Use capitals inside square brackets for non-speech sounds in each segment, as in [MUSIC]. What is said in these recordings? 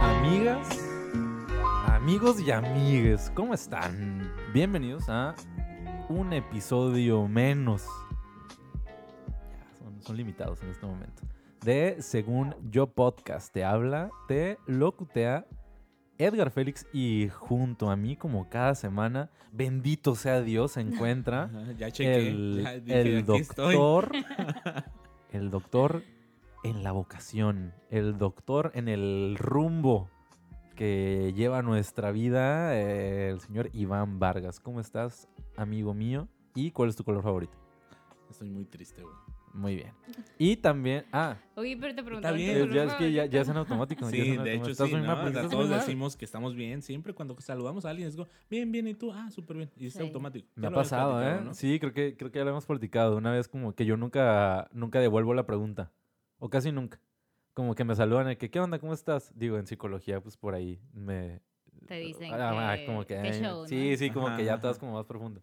Amigas, amigos y amigues, ¿cómo están? Bienvenidos a un episodio menos. Son, son limitados en este momento. De Según Yo Podcast. Te habla, te locutea Edgar Félix y junto a mí, como cada semana, bendito sea Dios, se [LAUGHS] encuentra Ya el, ya dije, el "Aquí estoy". doctor. [LAUGHS] el doctor en la vocación. El doctor en el rumbo que lleva nuestra vida. eh, el señor Iván Vargas. ¿Cómo estás, amigo mío? ¿Y cuál es tu color favorito? Estoy muy triste, güey. Muy bien. Y también. Ah, Oye, pero te bien. tu eh, color ya es que ya, ya es en automático. [LAUGHS] Sí, en de automático. hecho sí, ¿no? O sea, todos decimos que estamos bien. Siempre cuando saludamos a alguien es como, bien, bien, ¿y tú? Ah, súper bien. Y es Sí. automático. Me Ya ha pasado, ¿eh? Sí, creo que, creo que ya lo hemos platicado. Una vez como que yo nunca, nunca devuelvo la pregunta. O casi nunca. Como que me saludan de que, ¿qué onda? ¿Cómo estás? Digo, en psicología, pues por ahí me... Te dicen Ah, que- como que... qué eh, show, ¿no? Sí, sí, como Ajá, que ya estás como más profundo.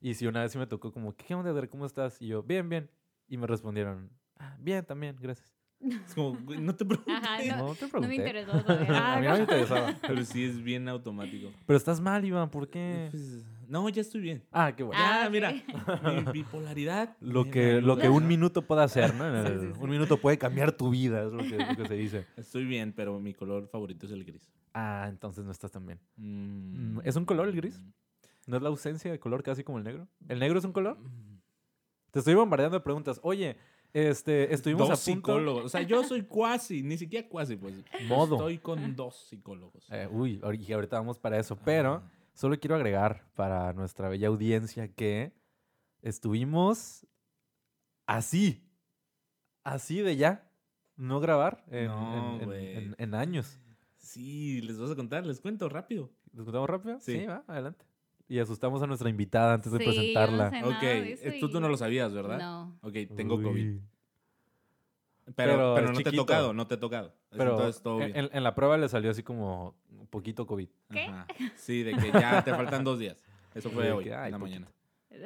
Y si una vez sí me tocó como, ¿qué onda? ¿Cómo estás? Y yo, bien, bien. Y me respondieron, "Ah, bien, también, gracias. Es como, no te pregunté. [LAUGHS] Ajá, No, no, te no pregunté. me interesó. [LAUGHS] A mí no me interesaba. Pero sí es bien automático. Pero estás mal, Iván, ¿por qué? Pues, no, ya estoy bien. Ah, qué bueno. Ah, mira, mi [LAUGHS] bipolaridad. Lo que, lo que un ¿no? minuto puede hacer, ¿no? Sí, sí, sí. Un minuto puede cambiar tu vida, es lo que, lo que se dice. Estoy bien, pero mi color favorito es el gris. Ah, entonces no estás tan bien. Mm. ¿Es un color el gris? ¿No es la ausencia de color casi como el negro? ¿El negro es un color? Mm. Te estoy bombardeando de preguntas. Oye, este, estuvimos dos a punto... psicólogos. O sea, yo soy cuasi, ni siquiera cuasi, pues. Modo. Estoy con dos psicólogos. Eh, uy, y ahorita vamos para eso. Pero Ah. solo quiero agregar para nuestra bella audiencia que estuvimos así. Así de ya. No grabar en, No, en- en- güey. en- en años. Sí, les vas a contar, les cuento rápido. ¿Nos contamos rápido? Sí. va, adelante. Y asustamos a nuestra invitada antes de Sí, yo no presentarla. sé Ok, nada de eso eh, tú, tú no lo sabías, ¿verdad? No. Ok, tengo Uy. COVID. Pero Pero, no te he tocado, no te he tocado. Pero Entonces todo en, bien. en- en la prueba le salió así como un poquito COVID. ¿Qué? Ajá. Sí, de que ya te faltan dos días. Eso fue hoy, que, ay, en la poquito. mañana.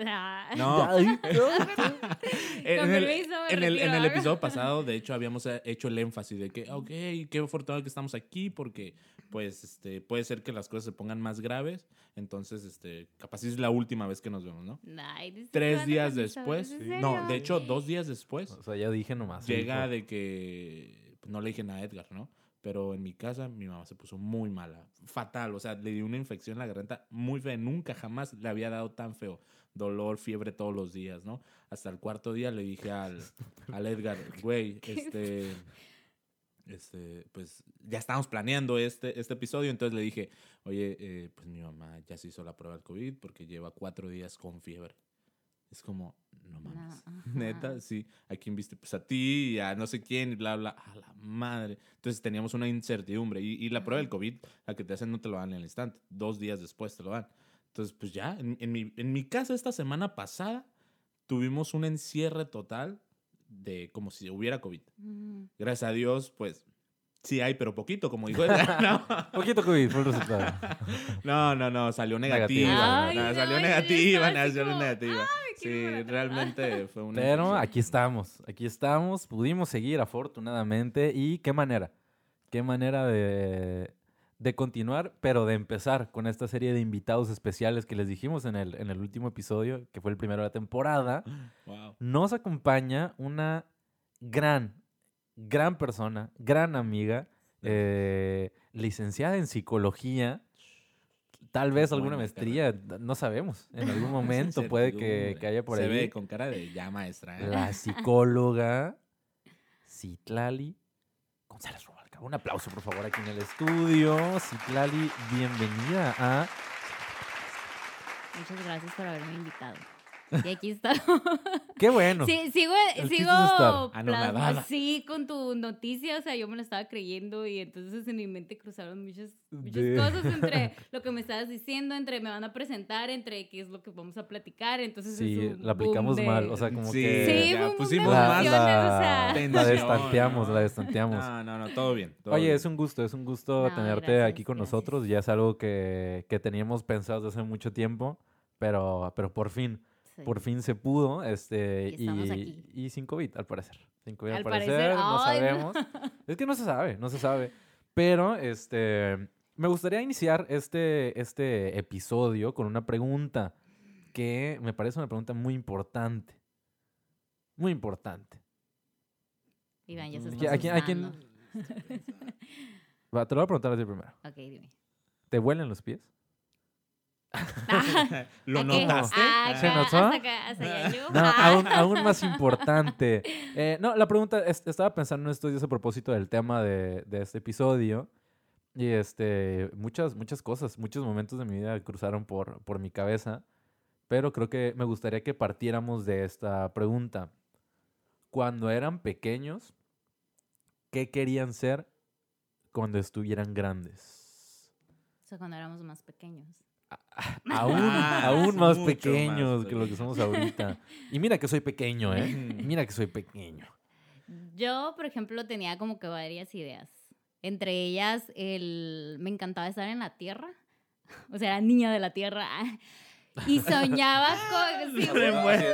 Ah. No, [LAUGHS] [LAUGHS] en el, en, el, en el episodio [LAUGHS] pasado, de hecho, habíamos eh, hecho el énfasis de que, ok, qué afortunado que estamos aquí porque, pues, este, puede ser que las cosas se pongan más graves. Entonces, este, capaz es la última vez que nos vemos, ¿no? Ay, ¿de Tres días después, ¿En no, de hecho, dos días después, O sea, ya dije nomás. llega de que no le dije nada a Edgar, ¿no? Pero en mi casa mi mamá se puso muy mala, fatal, o sea, le dio una infección en la garganta muy fea, nunca jamás le había dado tan feo, dolor, fiebre todos los días, ¿no? Hasta el cuarto día le dije al, [LAUGHS] al Edgar, güey, [LAUGHS] este, este, pues ya estábamos planeando este, este episodio, entonces le dije, oye, eh, pues mi mamá ya se hizo la prueba del COVID porque lleva cuatro días con fiebre. Es como, no mames. [LAUGHS] Neta, sí. ¿A quién viste? Pues a ti, a no sé quién, y bla, bla. A la madre. Entonces teníamos una incertidumbre. Y, y la prueba del COVID, la que te hacen, no te lo dan en el instante. Dos días después te lo dan. Entonces, pues ya, en, en mi, en mi casa esta semana pasada, tuvimos un encierre total de como si hubiera COVID. Mm. Gracias a Dios, pues sí hay, pero poquito, como dijo Edgar. [LAUGHS] No, Poquito COVID fue el resultado. [LAUGHS] no, no, no, salió Negativa. negativa. Ay, No, no, salió negativa, salió como, negativa. Sí, realmente fue una. Pero aquí estamos, aquí estamos, pudimos seguir afortunadamente y qué manera, qué manera de, de continuar, pero de empezar con esta serie de invitados especiales que les dijimos en el, en el último episodio, que fue el primero de la temporada. [GASPS] Wow. Nos acompaña una gran, gran persona, gran amiga, eh, licenciada en psicología. Tal vez alguna maestría, no sabemos. En [LAUGHS] algún momento puede que, que haya por Se ahí. ve con cara de ya maestra. ¿eh? La [LAUGHS] psicóloga Citlali González Un aplauso, por favor, aquí en el estudio. Citlali, bienvenida a... Muchas gracias por haberme invitado. Y aquí está. [LAUGHS] Qué bueno. Sí, sigo, El sigo sí, con tu noticia, o sea, yo me lo estaba creyendo y entonces en mi mente cruzaron muchas, muchas De- cosas entre [LAUGHS] lo que me estabas diciendo, entre me van a presentar, entre qué es lo que vamos a platicar, entonces Sí, la aplicamos boom mal. de- O sea, como Sí, que Sí, de pusimos la, más emociones, la- o sea. la destanteamos, ¿no? la destanteamos. No, no, no, todo bien. todo Oye, bien. es un gusto, es un gusto No, tenerte gracias, aquí con gracias. nosotros. Ya es algo que, que teníamos pensado desde hace mucho tiempo, pero, pero por fin, Sí. por fin se pudo. Este, Y y, y sin COVID, al parecer. Sin COVID, al, Al parecer, parecer, no sabemos. [LAUGHS] Es que no se sabe, no se sabe. Pero este, me gustaría iniciar este, este episodio con una pregunta que me parece una pregunta muy importante. Muy importante. Iván, ya se ¿A está quién- a quién- te lo voy a preguntar a ti primero. Ok, dime. ¿Te huelen los pies? [LAUGHS] ¿Lo notaste? Ah, ¿Se acá, notó? hasta acá, hasta allá yo. No, Ah. aún, [LAUGHS] aún más importante. Eh, no, la pregunta, es- estaba pensando en estos días a propósito del tema de, de este episodio. Y este, muchas, muchas cosas, muchos momentos de mi vida cruzaron por, por mi cabeza. Pero creo que me gustaría que partiéramos de esta pregunta. Cuando eran pequeños, ¿qué querían ser cuando estuvieran grandes? O sea, cuando éramos más pequeños. [LAUGHS] Aún, Ah, aún más mucho más pequeños que lo que somos ahorita. Y mira que soy pequeño, ¿eh? Ujú. Mira que soy pequeño. Yo, por ejemplo, tenía como que varias ideas. Entre ellas, el... me encantaba estar en la tierra. [LAUGHS] O sea, era niña de la tierra. Y soñaba con... [LAUGHS] sí.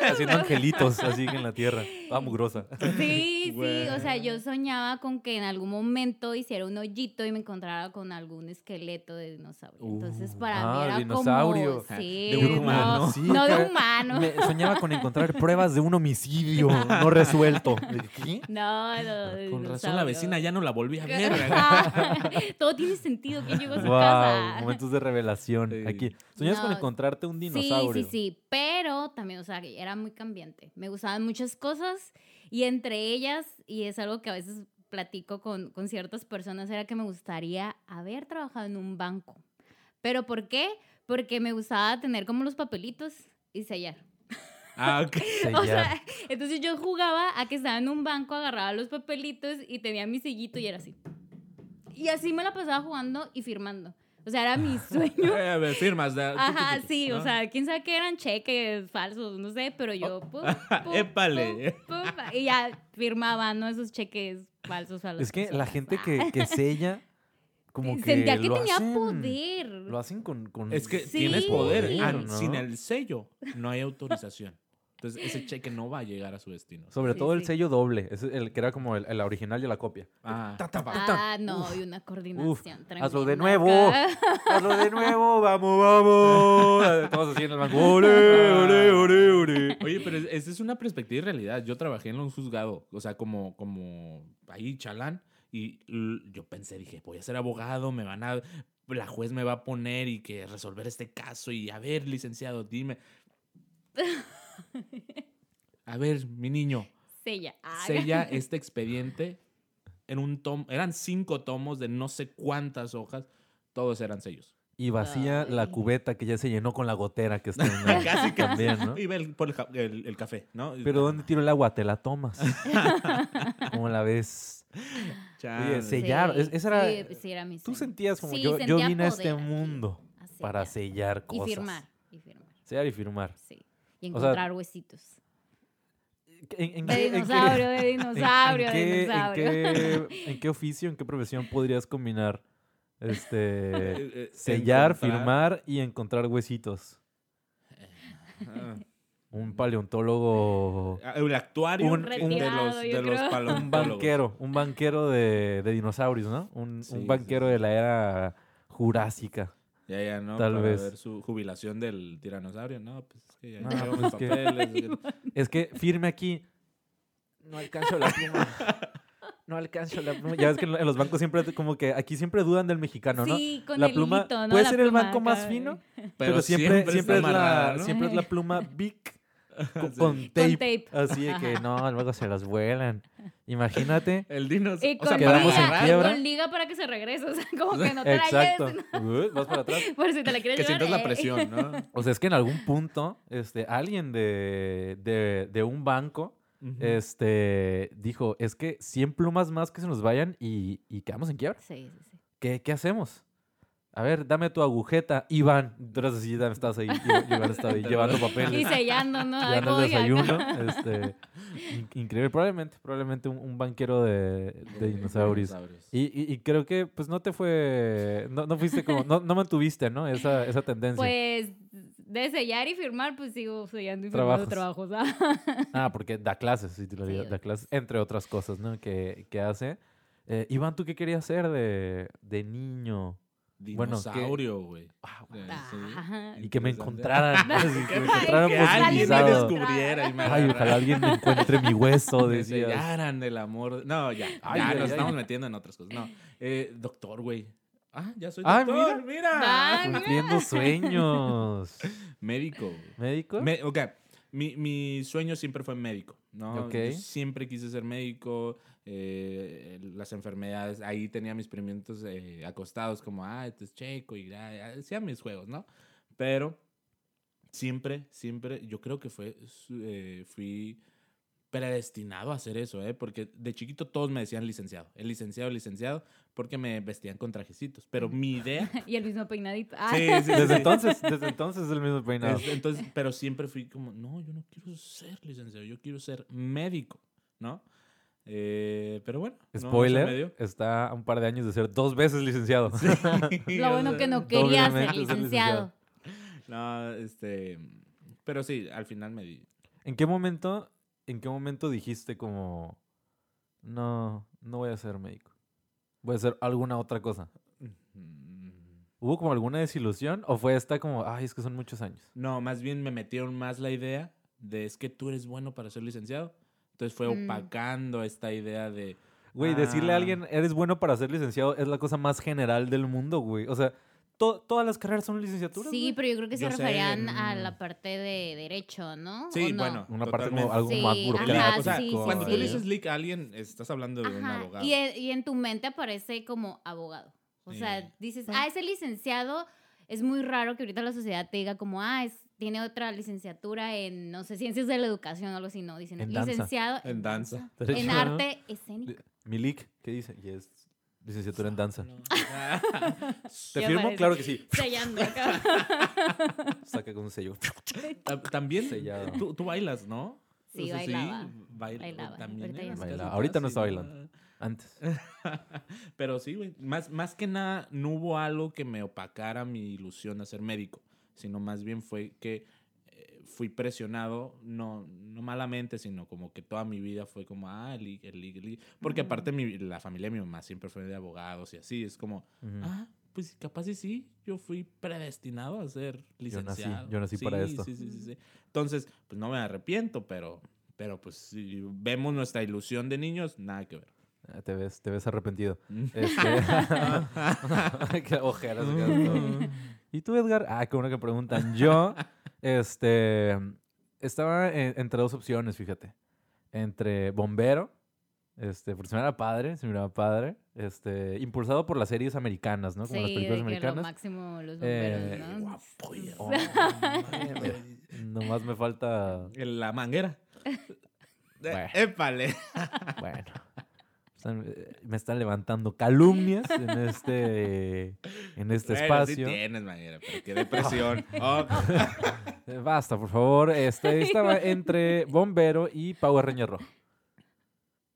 Haciendo angelitos así en la tierra. Ah, mugrosa. Sí, sí, o sea, yo soñaba con que en algún momento hiciera un hoyito y me encontrara con algún esqueleto de dinosaurio. Entonces, Uh, para ah, mí era dinosaurio. como... Sí, De un no, humano. Sí, no de humano. [LAUGHS] Me soñaba con encontrar pruebas de un homicidio no resuelto. ¿Qué? No, no, de Con razón la vecina ya no la volví a ver. Todo tiene sentido. ¿Quién llegó a su Wow, casa? momentos de revelación. Sí. Aquí. Soñabas con No, encontrarte un dinosaurio. Sí, sí, sí. Pero también, o sea, era muy cambiante. Me gustaban muchas cosas y entre ellas, y es algo que a veces platico con, con ciertas personas, era que me gustaría haber trabajado en un banco. ¿Pero por qué? Porque me gustaba tener como los papelitos y sellar. Ah, ok. [LAUGHS] O sea, entonces yo jugaba a que estaba en un banco, agarraba los papelitos y tenía mi sellito y era así. Y así me la pasaba jugando y firmando. O sea, era mi [LAUGHS] sueño. Eh, a ver, firmas. de- Ajá, sí, o sea, quién sabe qué eran cheques falsos, no sé, pero yo. pum, [LAUGHS] pum, Épale. pum, pum, y ya firmaba, ¿no? Esos cheques falsos a Es que la gente Ah. que, que sella, [LAUGHS] como que. Sentía que lo tenía hacen- poder. Lo hacen con. con Es que Sí. tienes poder. Sí. Ah, ¿no? Sin el sello no hay autorización. Entonces ese cheque no va a llegar a su destino. Sobre Sí, todo el sí. sello doble. Es el que era como el, el original y la copia. Ah. Ta, ta, ta, ta. Ah, no, y una coordinación. hazlo de nuevo. Hazlo de nuevo, vamos, vamos. [LAUGHS] Todos así en el banco. Ole, ole, ole, ole. Oye, pero es- esa es una perspectiva y realidad. Yo trabajé en un juzgado, o sea, como, como ahí, chalán, y yo pensé, dije, voy a ser abogado, me van a, la juez me va a poner y que resolver este caso y a ver, licenciado, dime. [LAUGHS] A ver, mi niño, Sella. Ah, sella este expediente en un tomo, eran cinco tomos de no sé cuántas hojas, todos eran sellos. Y vacía la cubeta que ya se llenó con la gotera que está en [LAUGHS] el, Casi también, ¿no? Iba el, por el, ja- el- el café, ¿no? Pero ¿dónde tiro el agua? Te la tomas. [LAUGHS] Como la ves. Oye, sellar. es- esa era- Sí, sí, era mi Tú sentías como Sí, yo, yo vine a este mundo para sellar. sellar Y cosas. firmar. Y firmar. Sellar y firmar. Sí. Y O sea, encontrar huesitos. ¿En, en De qué- en qué- dinosaurio, de [LAUGHS] dinosaurio, en de qué- dinosaurio. En qué, [LAUGHS] en qué oficio, en qué profesión podrías combinar este [LAUGHS] Eh, eh, sellar, encontrar- firmar y encontrar huesitos? Ah. Un paleontólogo, Ah, El actuario Un- de Retirado, los, de los un banquero, un banquero de, de dinosaurios, ¿no? Un, un Sí, sí, banquero sí. de la era jurásica. Ya, ya, ¿no? Tal Para vez. ver su jubilación del tiranosaurio. No, pues es que ya No, llevamos pues que- papeles. que- Es que firme aquí. No alcanzo la pluma. No alcanzo la pluma. Ya ves que en lo- en los bancos siempre como que aquí siempre dudan del mexicano, ¿no? Sí, con La el pluma hilito, ¿no? puede La ser el pluma banco más fino, Pero, siempre, siempre, está es la, siempre es la [LAUGHS] pluma Bic [LAUGHS] con, Sí. con tape. tape. Así de que no, luego se las vuelan. Imagínate. [LAUGHS] El dinos. Y o con, sea, quedamos en liga, con liga para que se regrese. O sea, como que no te Exacto. la lleves. Uh, Vas para atrás. [LAUGHS] Por si te la quieres que llevar. sientas la eh. presión, ¿no? O sea, es que en algún punto, este, alguien de, de, de un banco este, dijo, es que 100 plumas más que se nos vayan y, y quedamos en quiebra. Sí, sí, sí. ¿Qué, qué hacemos? A ver, dame tu agujeta. Iván, así, Iván, estabas ahí, Iván estaba ahí llevando Y papeles, sellando, ¿no? Llevando el desayuno. Este, in- increíble, probablemente, probablemente un, un banquero de, de dinosaurios. Y, y- y creo que pues no te fue, no, no fuiste como, no, no mantuviste, ¿no? Esa, esa tendencia. Pues de sellar y firmar, pues sigo sellando y firmando trabajos. ¿ah? [LAUGHS] Ah, porque da clases, sí, te lo Sí, digo, da da clases, entre otras cosas, ¿no? Que, que hace. Eh, Iván, ¿tú qué querías hacer de, de niño? Bueno, ¿qué- Dinosaurio, güey. Ah, Eh. Ajá. Y que me encontraran, [LAUGHS] así, que me encontraran Que alguien me descubriera y me Ay, ojalá alguien me encuentre mi hueso, [LAUGHS] Me decías. sellaran del amor. No, ya. Ay, ya nos estamos metiendo en otras cosas. No. Eh, doctor, güey. Ah, ya soy Ah, doctor. mira. Ah, Cumpliendo sueños. [LAUGHS] Médico. ¿Médico? Me- ok, mi, mi sueño siempre fue médico, ¿no? Ok. Yo siempre quise ser médico, eh, las enfermedades, ahí tenía mis experimentos eh, acostados como, ah, este es checo y ah, hacía mis juegos, ¿no? Pero siempre, siempre, yo creo que fue, eh, fui predestinado a hacer eso, ¿eh? Porque de chiquito todos me decían licenciado, el licenciado, el licenciado, porque me vestían con trajecitos, pero mi idea... [LAUGHS] Y el mismo peinadito. Ah, Sí, sí, Desde sí. entonces, desde entonces es el mismo peinado. Es- entonces, pero siempre fui como, no, yo no quiero ser licenciado, yo quiero ser médico, ¿no? Eh, pero bueno. no Spoiler, está a un par de años de ser dos veces licenciado. [LAUGHS] Lo bueno que no [LAUGHS] quería ser licenciado. No, este. Pero sí, al final me di. ¿En qué momento, en qué momento dijiste como, no, no voy a ser médico? Voy a hacer alguna otra cosa. ¿Hubo como alguna desilusión o fue esta como, ay, es que son muchos años? No, más bien me metieron más la idea de es que tú eres bueno para ser licenciado. Entonces fue Mm. opacando esta idea de. Güey, decirle a Ah. alguien, eres bueno para ser licenciado, es la cosa más general del mundo, güey. O sea, to- todas las carreras son licenciaturas. Sí, güey. pero yo creo que se Yo sé, referían a la parte de derecho, ¿no? Sí, bueno. Una parte como algo Sí, más ajá, burocrático. o sea, sí, cuando sí, tú le dices leak a alguien, estás hablando de un abogado. Y, en, y en tu mente aparece como abogado. O Sí. sea, dices, ah, ese licenciado, es muy raro que ahorita la sociedad te diga como, ah, es, tiene otra licenciatura en, no sé, ciencias de la educación o algo así, no, dicen, En danza. licenciado En danza. Derecho, en ¿no? arte escénico. Milik, ¿qué dice? Y es licenciatura en danza. No. [LAUGHS] [LAUGHS] ¿Te firmo? parece. Claro que sí. [LAUGHS] Sellando. Saca con un sello. Ta- También Sellado. tú, tú bailas, ¿no? Sí, bailaba. bail- Bailaba, También ahorita no. Ahorita está bailando. Antes. Pero sí, güey. Más, más que nada, no hubo algo que me opacara mi ilusión a ser médico, sino más bien fue que eh, fui presionado, no, no malamente, sino como que toda mi vida fue como, ah, el lig, el el lig. Porque aparte mi, la familia de mi mamá siempre fue de abogados y así, es como, ah, pues capaz y sí, yo fui predestinado a ser Yo nací- licenciado. yo nací para esto. Sí, sí, sí, sí. Entonces, pues no me arrepiento, pero, pero pues si vemos nuestra ilusión de niños, nada que ver. Ah, Te ves, te ves arrepentido. Este... [LAUGHS] [LAUGHS] Qué ojeras. [LAUGHS] ¿Y tú, Edgar? Ah, qué bueno que preguntan. Yo, [LAUGHS] este, estaba en- entre dos opciones, fíjate. Entre bombero, este, porque se me era padre, se me era padre, este, impulsado por las series americanas, ¿no? Como las Sí, películas de que lo americanas. máximo los Eh, bomberos, ¿no? guapo. [LAUGHS] Oh, nomás me falta, la manguera. [LAUGHS] Bueno. Eh, Épale. bueno. Están- me están levantando calumnias en este, en este Bueno, espacio. Sí tienes manguera, pero qué depresión. [LAUGHS] Oh, [LAUGHS] Basta, por favor. Este, estaba entre Bombero y Power Ranger Rojo.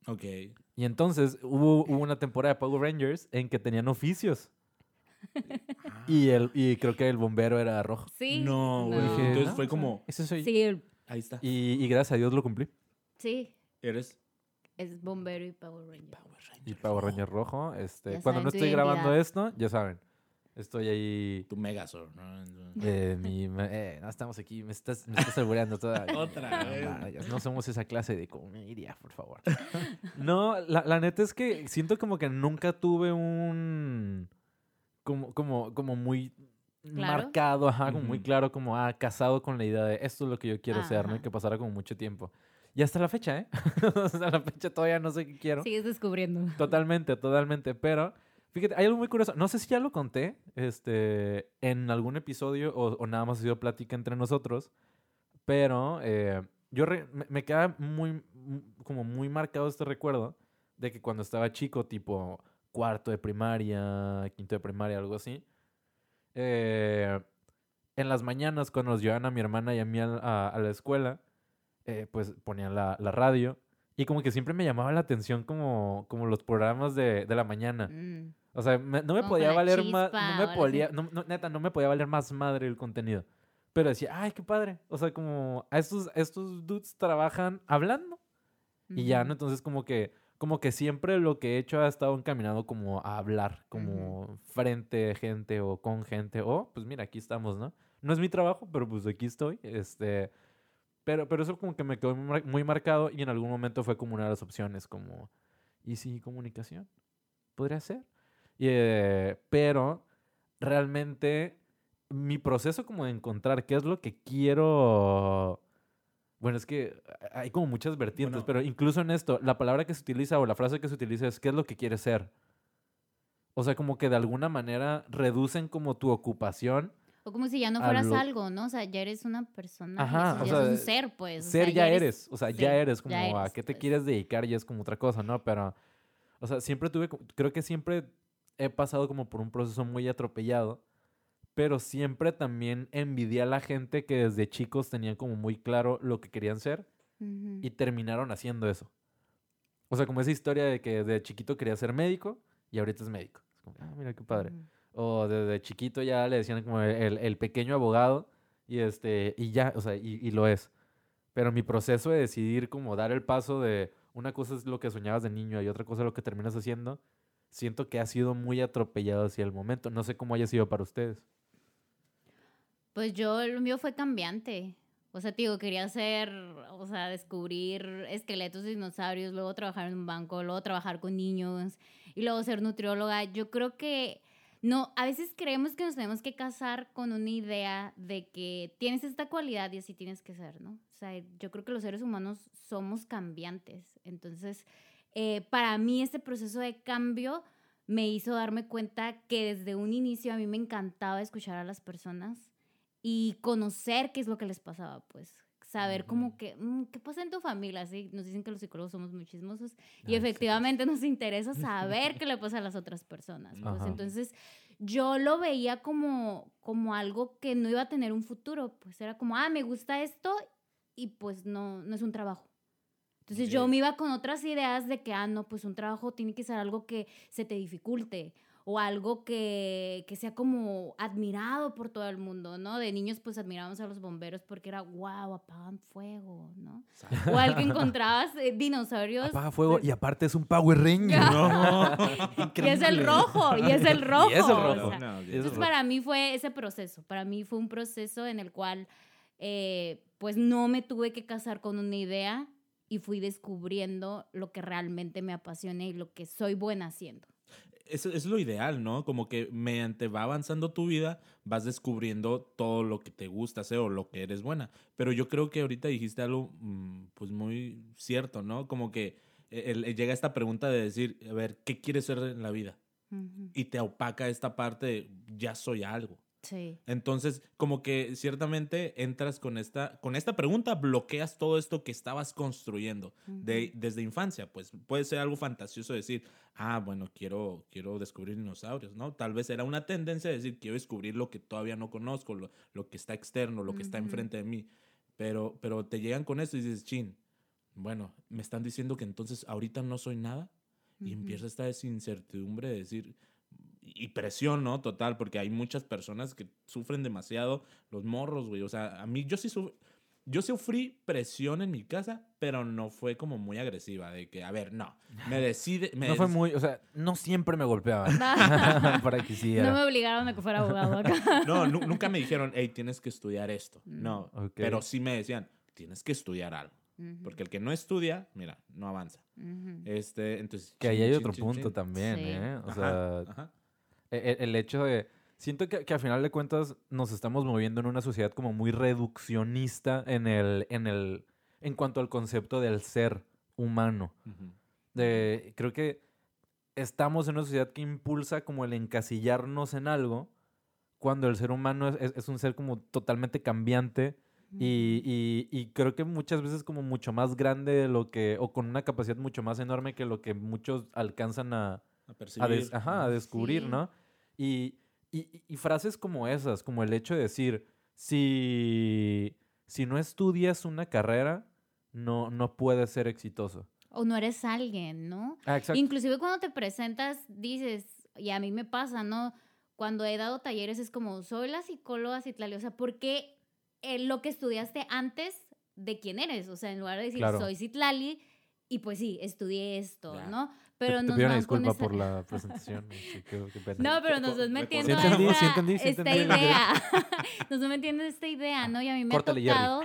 ok. Y entonces hubo, hubo una temporada de Power Rangers en que tenían oficios. Y, el, y creo que el bombero era rojo. Sí. No, güey. Entonces "No, fue como, Ese soy yo". Sí, el- ahí está. Y, y gracias a Dios lo cumplí. sí, Eres es bombero y Power Ranger. Y Power Ranger rojo. Este, Ya cuando no saben estoy grabando identidad. esto, ya saben. Estoy ahí. tu Megazord, ¿no? [LAUGHS] eh, mi- eh, no estamos aquí. Me estás, me estás albureando todavía. Otra No, vez. no somos esa clase de comedia, por favor. [LAUGHS] No, la, la neta es que siento como que nunca tuve un. Como, como, como muy Claro. marcado, ajá, como muy claro, como, ah, casado con la idea de esto es lo que yo quiero ser, ¿no? Y que pasara como mucho tiempo. Y hasta la fecha, ¿eh? [LAUGHS] hasta la fecha todavía no sé qué quiero. Sigues descubriendo. Totalmente, totalmente. Pero, fíjate, hay algo muy curioso. No sé si ya lo conté este, en algún episodio o, o nada más ha sido plática entre nosotros. Pero eh, yo re- me, me queda muy, m- como muy marcado este recuerdo de que cuando estaba chico, tipo cuarto de primaria, quinto de primaria, algo así. eh, en las mañanas, cuando nos llevaban a mi hermana y a mí a, a- a la escuela, eh, pues ponían la, la radio. Y como que siempre me llamaba la atención como, como los programas de, de la mañana. Mm. O sea, me- no me Como podía valer más, no me podía, no, no, neta, no me podía valer más madre el contenido. Pero decía, ay, qué padre. O sea, como a estos, estos dudes trabajan hablando. Y ya, ¿no? Entonces como que, como que siempre lo que he hecho ha estado encaminado como a hablar, como frente a gente o con gente. O, pues mira, aquí estamos, ¿no? No es mi trabajo, pero pues aquí estoy. Este, pero, pero eso como que me quedó muy mar- muy marcado y en algún momento fue como una de las opciones, como, ¿y si comunicación? Podría ser. Y, eh, pero realmente mi proceso como de encontrar qué es lo que quiero... Bueno, es que hay como muchas vertientes, Bueno. pero incluso en esto, la palabra que se utiliza o la frase que se utiliza es ¿qué es lo que quieres ser? O sea, como que de alguna manera reducen como tu ocupación. O como si ya no a fueras lo- algo, ¿no? O sea, ya eres una persona. Ajá, eso o ya sea, es un ser, pues. o ser sea, ya eres, o sea, sí, ya eres como ya a eres, qué te pues. quieres dedicar y es como otra cosa, ¿no? Pero, o sea, siempre tuve, creo que siempre he pasado como por un proceso muy atropellado, pero siempre también envidié a la gente que desde chicos tenían como muy claro lo que querían ser Ujú. y terminaron haciendo eso. O sea, como esa historia de que desde chiquito quería ser médico y ahorita es médico. Es como, ah, mira qué padre. Ujú. O desde chiquito ya le decían como el, el pequeño abogado y este y ya, o sea, y, y lo es. Pero mi proceso de decidir como dar el paso de una cosa es lo que soñabas de niño y otra cosa es lo que terminas haciendo, siento que ha sido muy atropellado hacia el momento. No sé cómo haya sido para ustedes. Pues yo, lo mío fue cambiante. O sea, te digo, quería hacer, o sea, descubrir esqueletos de dinosaurios, luego trabajar en un banco, luego trabajar con niños y luego ser nutrióloga. Yo creo que no, a veces creemos que nos tenemos que casar con una idea de que tienes esta cualidad y así tienes que ser, ¿no? O sea, yo creo que los seres humanos somos cambiantes. Entonces, eh, para mí este proceso de cambio me hizo darme cuenta que desde un inicio a mí me encantaba escuchar a las personas y conocer qué es lo que les pasaba, pues. Saber como Ujú. que, mm, ¿qué pasa en tu familia? ¿Sí? Nos dicen que los psicólogos somos muy chismosos y Ay, efectivamente nos interesa saber qué [LAUGHS] le pasa a las otras personas. Pues Ajá. entonces yo lo veía como, como algo que no iba a tener un futuro. Pues era como, ah, me gusta esto y pues no, no es un trabajo. Entonces yo me iba con otras ideas de que, ah, no, pues un trabajo tiene que ser algo que se te dificulte o algo que, que sea como admirado por todo el mundo, ¿no? De niños pues admirábamos a los bomberos porque era, wow, apagan fuego, ¿no? O al que encontrabas eh, dinosaurios. Apaga fuego pues, y aparte es un Power Ranger. No. [LAUGHS] [LAUGHS] y es el rojo, y es el rojo. Y es el o rojo. sea, No, entonces para mí fue ese proceso, para mí fue un proceso en el cual eh, pues no me tuve que casar con una idea y fui descubriendo lo que realmente me apasiona y lo que soy buena haciendo. Eso es lo ideal, ¿no? Como que mediante va avanzando tu vida, vas descubriendo todo lo que te gusta hacer o lo que eres buena. Pero yo creo que ahorita dijiste algo, mm, pues muy cierto, ¿no? Como que eh, el- llega esta pregunta de decir, a ver, ¿qué quieres ser en la vida? Y te opaca esta parte de, ya soy algo. Sí. Entonces, como que ciertamente entras con esta, con esta pregunta, bloqueas todo esto que estabas construyendo de, desde infancia. Pues puede ser algo fantasioso decir, ah, bueno, quiero, quiero descubrir dinosaurios, ¿no? Tal vez era una tendencia de decir, quiero descubrir lo que todavía no conozco, lo, lo que está externo, lo que está Ujú. enfrente de mí. Pero, pero te llegan con esto y dices, chin, bueno, me están diciendo que entonces ahorita no soy nada. Y Ujú. empieza esta incertidumbre de decir, y presión, ¿no? Total, porque hay muchas personas que sufren demasiado los morros, güey. O sea, a mí yo sí suf- yo sufrí presión en mi casa, pero no fue como muy agresiva, de que, a ver, no, me [LAUGHS] decide... Me No fue muy, o sea, no siempre me golpeaban [LAUGHS] [LAUGHS] para que No siguiera. me obligaron a que fuera abogado acá. No, nu- nunca me dijeron, hey, tienes que estudiar esto. Mm. No, Ok. pero sí me decían, tienes que estudiar algo. Porque el que no estudia, mira, no avanza. Este, entonces... Que ahí chin, hay otro chin, punto chin. también, Sí. ¿eh? O Ajá, sea, ajá. E- e- el, hecho de Siento que, que a final de cuentas nos estamos moviendo en una sociedad como muy reduccionista en el, en el, en cuanto al concepto del ser humano. De, creo que estamos en una sociedad que impulsa como el encasillarnos en algo, cuando el ser humano es, es- es un ser como totalmente cambiante y, y- y creo que muchas veces como mucho más grande de lo que, o con una capacidad mucho más enorme que lo que muchos alcanzan a, A a, percibir. des- ajá, a descubrir, Sí. ¿no? Y, y- y frases como esas, como el hecho de decir, si, si no estudias una carrera, no, no puedes ser exitoso. O no eres alguien, ¿no? Ah, exacto. Inclusive cuando te presentas, dices, y a mí me pasa, ¿no? Cuando he dado talleres es como, soy la psicóloga Citlali, o sea, ¿por qué eh, lo que estudiaste antes de quién eres? O sea, en lugar de decir, Claro. soy Citlali, y pues sí, estudié esto, Ya. ¿no? Te- Pero te, nos pido una van disculpa por la presentación. sí, [LAUGHS] qué- qué pena. No, pero nos me metiendo. Sí entendí, sí esta, entendí, sí esta idea. [LAUGHS] [LAUGHS] nos vas metiendo esta idea, ¿no? Y a mí me Córtale, ha Jerry. tocado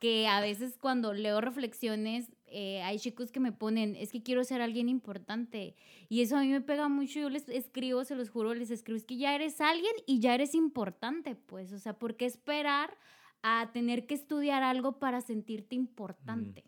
que a veces cuando leo reflexiones, eh, hay chicos que me ponen, es que quiero ser alguien importante. Y eso a mí me pega mucho. Yo les escribo, se los juro, les escribo, es que ya eres alguien y ya eres importante, pues. O sea, ¿por qué esperar a tener que estudiar algo para sentirte importante?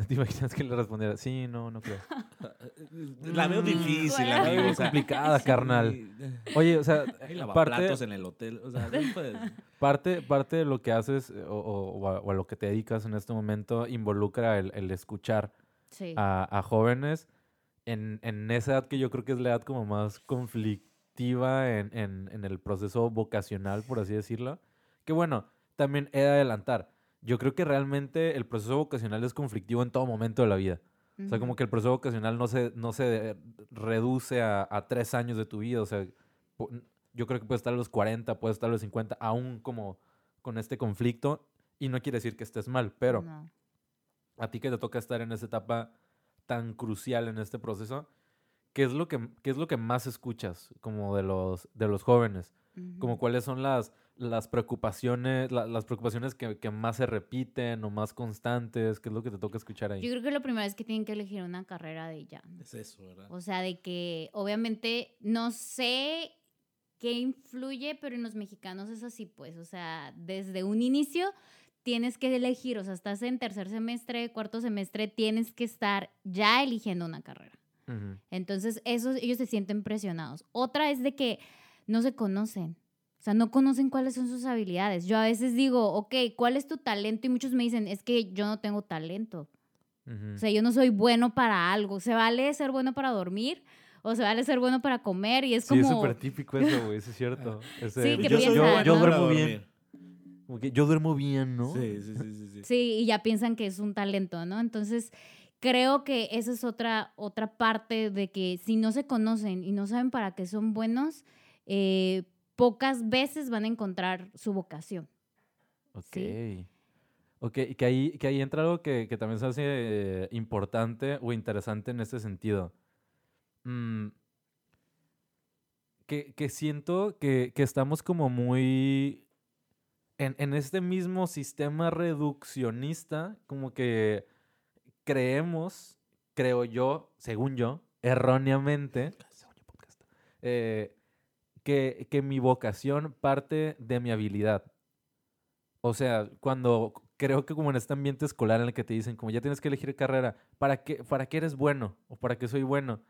[LAUGHS] ¿Te imaginas que le respondiera? Sí, no, no creo. [LAUGHS] La veo difícil, bueno. amigo. Muy o [LAUGHS] sea, complicada, sí. carnal. Oye, o sea, Hay parte, en el hotel. O sea, no puedes. parte, parte de lo que haces eh, o, o- o a, o a lo que te dedicas en este momento involucra el, el escuchar Sí. a, a jóvenes en, en esa edad que yo creo que es la edad como más conflictiva en, en- en el proceso vocacional, por así decirlo. Que bueno, también he de adelantar. Yo creo que realmente el proceso vocacional es conflictivo en todo momento de la vida. O sea, como que el proceso vocacional no se, no se reduce a, a tres años de tu vida. O sea, yo creo que puede estar a los 40, puede estar a los 50, aún como con este conflicto. Y no quiere decir que estés mal, pero No. a ti que te toca estar en esa etapa tan crucial en este proceso, ¿qué es lo que, qué es lo que más escuchas como de los, de los jóvenes? Como cuáles son las, las preocupaciones, la- las preocupaciones que, que más se repiten o más constantes, ¿qué es lo que te toca escuchar ahí? Yo creo que lo primero es que tienen que elegir una carrera de ya. ¿no? Es eso, ¿verdad? O sea, de que obviamente no sé qué influye, pero en los mexicanos es así, pues. O sea, desde un inicio tienes que elegir, o sea, estás en tercer semestre, cuarto semestre, tienes que estar ya eligiendo una carrera. Ujú. Entonces, eso, ellos se sienten presionados. Otra es de que no se conocen. O sea, no conocen cuáles son sus habilidades. Yo a veces digo, ok, ¿cuál es tu talento? Y muchos me dicen, es que yo no tengo talento. Ujú. O sea, yo no soy bueno para algo. ¿Se vale ser bueno para dormir? ¿O se vale ser bueno para comer? Y es Sí, es como... súper típico eso, güey, eso es cierto. [LAUGHS] Ese- Sí, que yo, piensan, yo- ¿no? yo duermo bien. Como que yo duermo bien, ¿no? Sí, sí, sí, sí, sí. Sí, y ya piensan que es un talento, ¿no? Entonces, creo que esa es otra, otra parte de que si no se conocen y no saben para qué son buenos, eh, pocas veces van a encontrar su vocación. Ok. Sí. Ok, y que ahí, que ahí entra algo que, que también se hace eh, importante o interesante en este sentido. Mm, que, que siento que, que estamos como muy en, en este mismo sistema reduccionista, como que creemos, creo yo, según yo, erróneamente, [LAUGHS] eh, que, que mi vocación parte de mi habilidad. O sea, cuando creo que como en este ambiente escolar en el que te dicen, como ya tienes que elegir carrera, ¿para qué, para qué eres bueno? ¿O para qué soy bueno?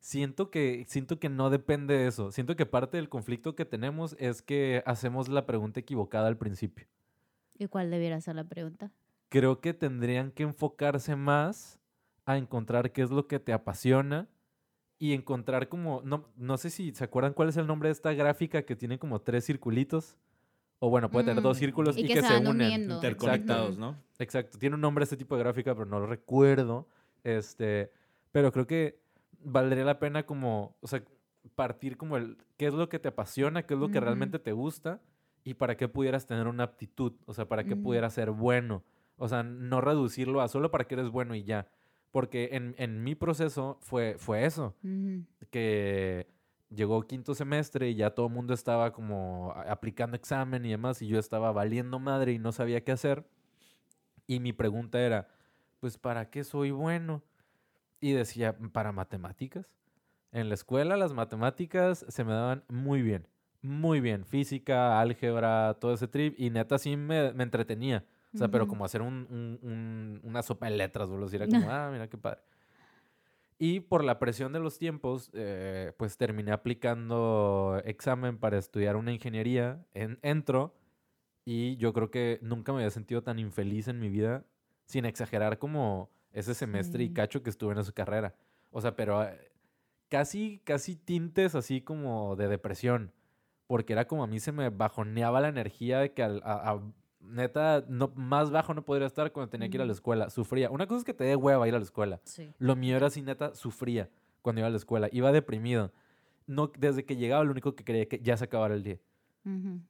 Siento que, siento que no depende de eso. Siento que parte del conflicto que tenemos es que hacemos la pregunta equivocada al principio. ¿Y cuál debiera ser la pregunta? Creo que tendrían que enfocarse más a encontrar qué es lo que te apasiona y encontrar como, no, no sé si se acuerdan cuál es el nombre de esta gráfica que tiene como tres circulitos. O bueno, puede tener dos Mm, círculos y, y que que, se unen. uniendo. Interconectados. ¿no? Exacto, tiene un nombre este tipo de gráfica, pero no lo recuerdo. Este, pero creo que valdría la pena como, o sea, partir como el qué es lo que te apasiona, qué es lo que realmente te gusta y para qué pudieras tener una aptitud, o sea, para qué Ujú. pudieras ser bueno. O sea, no reducirlo a solo para que eres bueno y ya. Porque en, en mi proceso fue, fue eso, Ujú. que llegó quinto semestre y ya todo el mundo estaba como aplicando examen y demás y yo estaba valiendo madre y no sabía qué hacer. Y mi pregunta era, pues ¿para qué soy bueno? Y decía, para matemáticas. En la escuela las matemáticas se me daban muy bien. muy bien. Física, álgebra, todo ese trip. Y neta sí me, me entretenía. O sea, pero como hacer un, un- un- una sopa de letras, boludo. Así era [LAUGHS] como, ah, mira qué padre. Y por la presión de los tiempos, eh, pues terminé aplicando examen para estudiar una ingeniería. En, entro y yo creo que nunca me había sentido tan infeliz en mi vida, sin exagerar como ese semestre y Sí. cacho que estuve en esa carrera. O sea, pero eh, casi, casi tintes así como de depresión. Porque era como a mí se me bajoneaba la energía de que al- a- a- neta no, más bajo no podría estar cuando tenía que ir a la escuela. Sufría. Una cosa es que te dé hueva ir a la escuela. Sí. Lo mío era así, neta, sufría cuando iba a la escuela. Iba deprimido. No, desde que llegaba, lo único que quería que ya se acabara el día.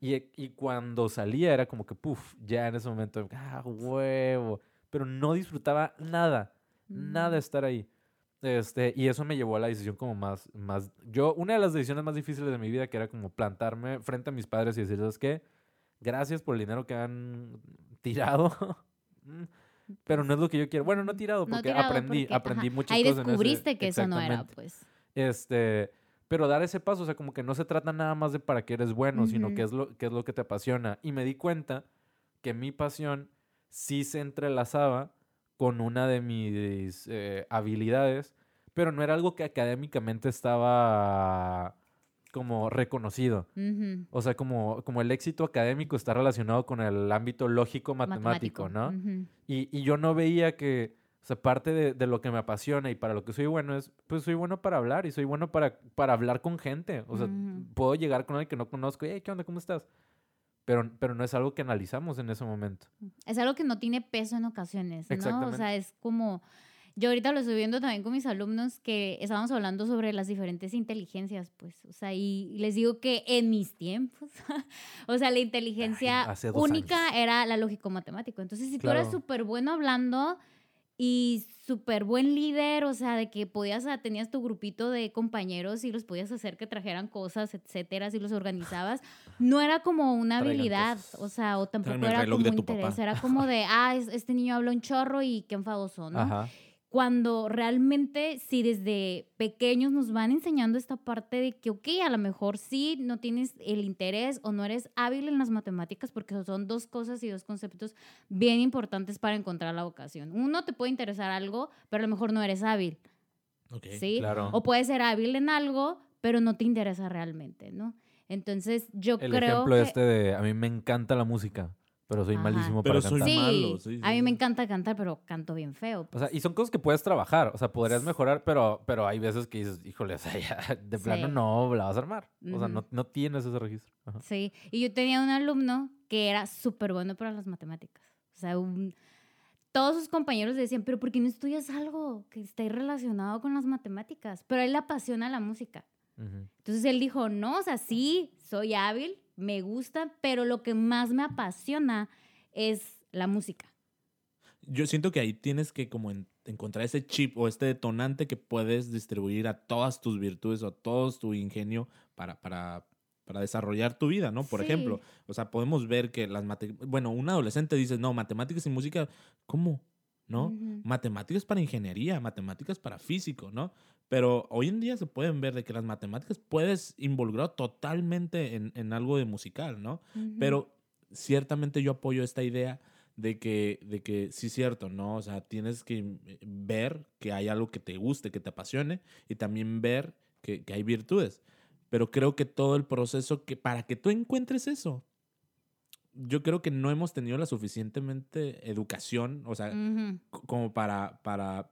Y, y cuando salía era como que, puff, ya en ese momento, ah, huevo. Pero no disfrutaba nada, nada Mm. estar ahí. Este, y eso me llevó a la decisión como más, más... Yo, una de las decisiones más difíciles de mi vida, que era como plantarme frente a mis padres y decirles que gracias por el dinero que han tirado. [LAUGHS] Mm, Pero no es lo que yo quiero. Bueno, no tirado, No porque tirado aprendí, porque, aprendí ajá, muchas Ahí cosas. en ese- descubriste que eso no era, pues. Este, pero dar ese paso, o sea, como que no se trata nada más de para qué eres bueno, sino qué es, lo, qué es lo que te apasiona. Y me di cuenta que mi pasión sí se entrelazaba con una de mis eh, habilidades, pero no era algo que académicamente estaba como reconocido. Ujú. O sea, como, como el éxito académico está relacionado con el ámbito lógico matemático, ¿no? Ujú. Y, y yo no veía que, o sea, parte de, de lo que me apasiona y para lo que soy bueno es, pues soy bueno para hablar y soy bueno para, para hablar con gente. O sea, Ujú. puedo llegar con alguien que no conozco y, hey, ¿qué onda? ¿Cómo estás? Pero, pero no es algo que analizamos en ese momento. Es algo que no tiene peso en ocasiones, ¿no? O sea, es como... Yo ahorita lo estoy viendo también con mis alumnos que estábamos hablando sobre las diferentes inteligencias, pues, o sea, y les digo que en mis tiempos, [LAUGHS] o sea, la inteligencia dos única años. era la lógico-matemático. Entonces, si tú eras Claro. súper bueno hablando y súper buen líder, o sea, de que podías, ah, tenías tu grupito de compañeros y los podías hacer que trajeran cosas, etcétera, si los organizabas, [SIGHS] no era como una Traigan habilidad, cosas. o sea, o tampoco Tráeme era como un interés, papá. era como de, [LAUGHS] ah, es- este niño habla un chorro y qué enfadoso, ¿no? Ajá. Cuando realmente, si desde pequeños nos van enseñando esta parte de que, ok, a lo mejor sí no tienes el interés o no eres hábil en las matemáticas, porque son dos cosas y dos conceptos bien importantes para encontrar la vocación. Uno, te puede interesar algo, pero a lo mejor no eres hábil, Ok. ¿sí? claro. O puedes ser hábil en algo, pero no te interesa realmente, ¿no? Entonces, yo El creo ejemplo que... este de, a mí me encanta la música, pero soy Ajá. malísimo Pero para soy cantar. Sí, malo, sí, a mí sí, me sí. encanta cantar, pero canto bien feo. O sea, y son cosas que puedes trabajar, o sea, podrías mejorar, pero, pero hay veces que dices, híjole, o sea, ya, [LAUGHS] de Sí. plano no la vas a armar. O sea, no, no tienes ese registro. Ajá. Sí, y yo tenía un alumno que era súper bueno para las matemáticas. O sea, un- todos sus compañeros le decían, pero ¿por qué no estudias algo que esté relacionado con las matemáticas? Pero a él le apasiona la música. Ujú. Entonces él dijo, no, o sea, sí, soy hábil, me gusta, pero lo que más me apasiona es la música. Yo siento que ahí tienes que como en- encontrar ese chip o este detonante que puedes distribuir a todas tus virtudes o a todo tu ingenio para, para, para desarrollar tu vida, ¿no? Por Sí. ejemplo, o sea, podemos ver que las matemáticas, bueno, un adolescente dice, no, matemáticas y música, ¿cómo? ¿No? Matemáticas para ingeniería, matemáticas para físico, ¿no? Pero hoy en día se pueden ver de que las matemáticas puedes involucrar totalmente en, en algo de musical, ¿no? Ujú. Pero ciertamente yo apoyo esta idea de que, de que sí es cierto, ¿no? O sea, tienes que eh, ver que hay algo que te guste, que te apasione y también ver que, que hay virtudes. Pero creo que todo el proceso que para que tú encuentres eso, yo creo que no hemos tenido la suficientemente educación, o sea, Ujú. c- como para, para,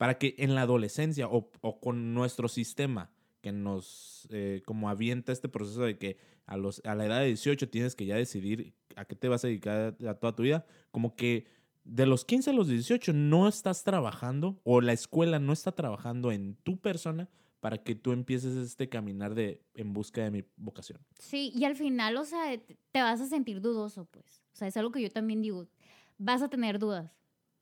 para que en la adolescencia o, con nuestro sistema que nos eh, como avienta este proceso de que a, los, a la edad de 18 tienes que ya decidir a qué te vas a dedicar toda tu vida, como que de los 15 a los 18 no estás trabajando o la escuela no está trabajando en tu persona para que tú empieces este caminar de en busca de mi vocación. Sí, y al final, o sea, te vas a sentir dudoso, pues. O sea, es algo que yo también digo. Vas a tener dudas.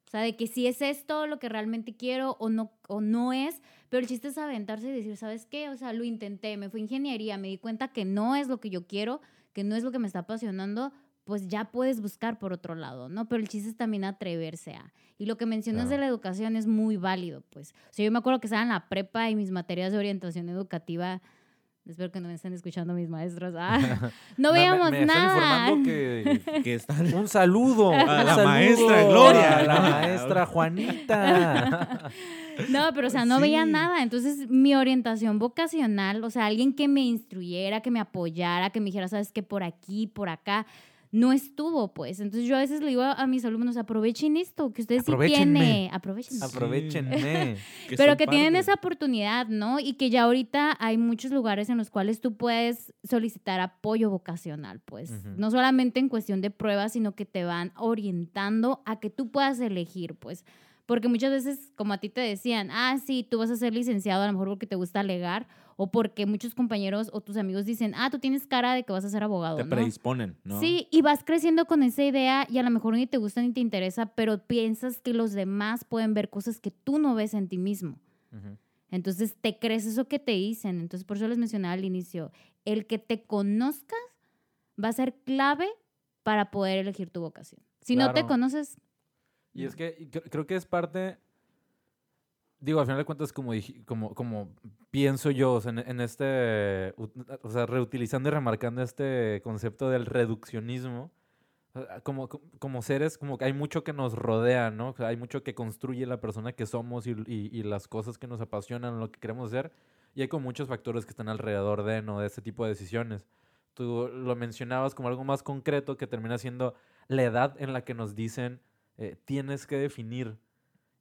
O sea, de que si es esto lo que realmente quiero o no, o no es. Pero el chiste es aventarse y decir, ¿sabes qué? O sea, lo intenté, me fui a ingeniería, me di cuenta que no es lo que yo quiero, que no es lo que me está apasionando, pues ya puedes buscar por otro lado, ¿no? Pero el chiste es también atreverse a. Y lo que mencionas de la educación es muy válido, pues. O sea, yo me acuerdo que estaba en la prepa y mis materias de orientación educativa Espero que no me estén escuchando mis maestros. Ah, [LAUGHS] no me- veíamos me nada. informando que [LAUGHS] Que están... un saludo [LAUGHS] A la saludo maestra Gloria. a la maestra Juanita No, pero o sea, no veía nada. Entonces, mi orientación vocacional, o sea, alguien que me instruyera, que me apoyara, que me dijera, sabes que por aquí, por acá, no estuvo, pues. Entonces, yo a veces le digo a, a mis alumnos, aprovechen esto, que ustedes sí tienen. Aprovechen. aprovechenme [LAUGHS] que Pero que tienen esa oportunidad, ¿no? Y que ya ahorita hay muchos lugares en los cuales tú puedes solicitar apoyo vocacional, pues. No solamente en cuestión de pruebas, sino que te van orientando a que tú puedas elegir, pues. Porque muchas veces, como a ti te decían, ah, sí, tú vas a ser licenciado a lo mejor porque te gusta alegar, o porque muchos compañeros o tus amigos dicen, ah, tú tienes cara de que vas a ser abogado, Te ¿no? predisponen, ¿no? Sí, y vas creciendo con esa idea y a lo mejor ni te gusta ni te interesa, pero piensas que los demás pueden ver cosas que tú no ves en ti mismo. Ujú. Entonces te crees eso que te dicen. Entonces por eso les mencionaba al inicio, el que te conozcas va a ser clave para poder elegir tu vocación. Si no te Claro. conoces, Y es que creo que es parte, digo, al final de cuentas, como, como, como pienso yo, en, en este, o sea, reutilizando y remarcando este concepto del reduccionismo, como, co- como seres, como hay mucho que nos rodea, ¿no? Hay mucho que construye la persona que somos y, y- las cosas que nos apasionan, lo que queremos ser, y hay como muchos factores que están alrededor de, ¿no? De este tipo de decisiones. Tú lo mencionabas como algo más concreto que termina siendo la edad en la que nos dicen eh, tienes que definir.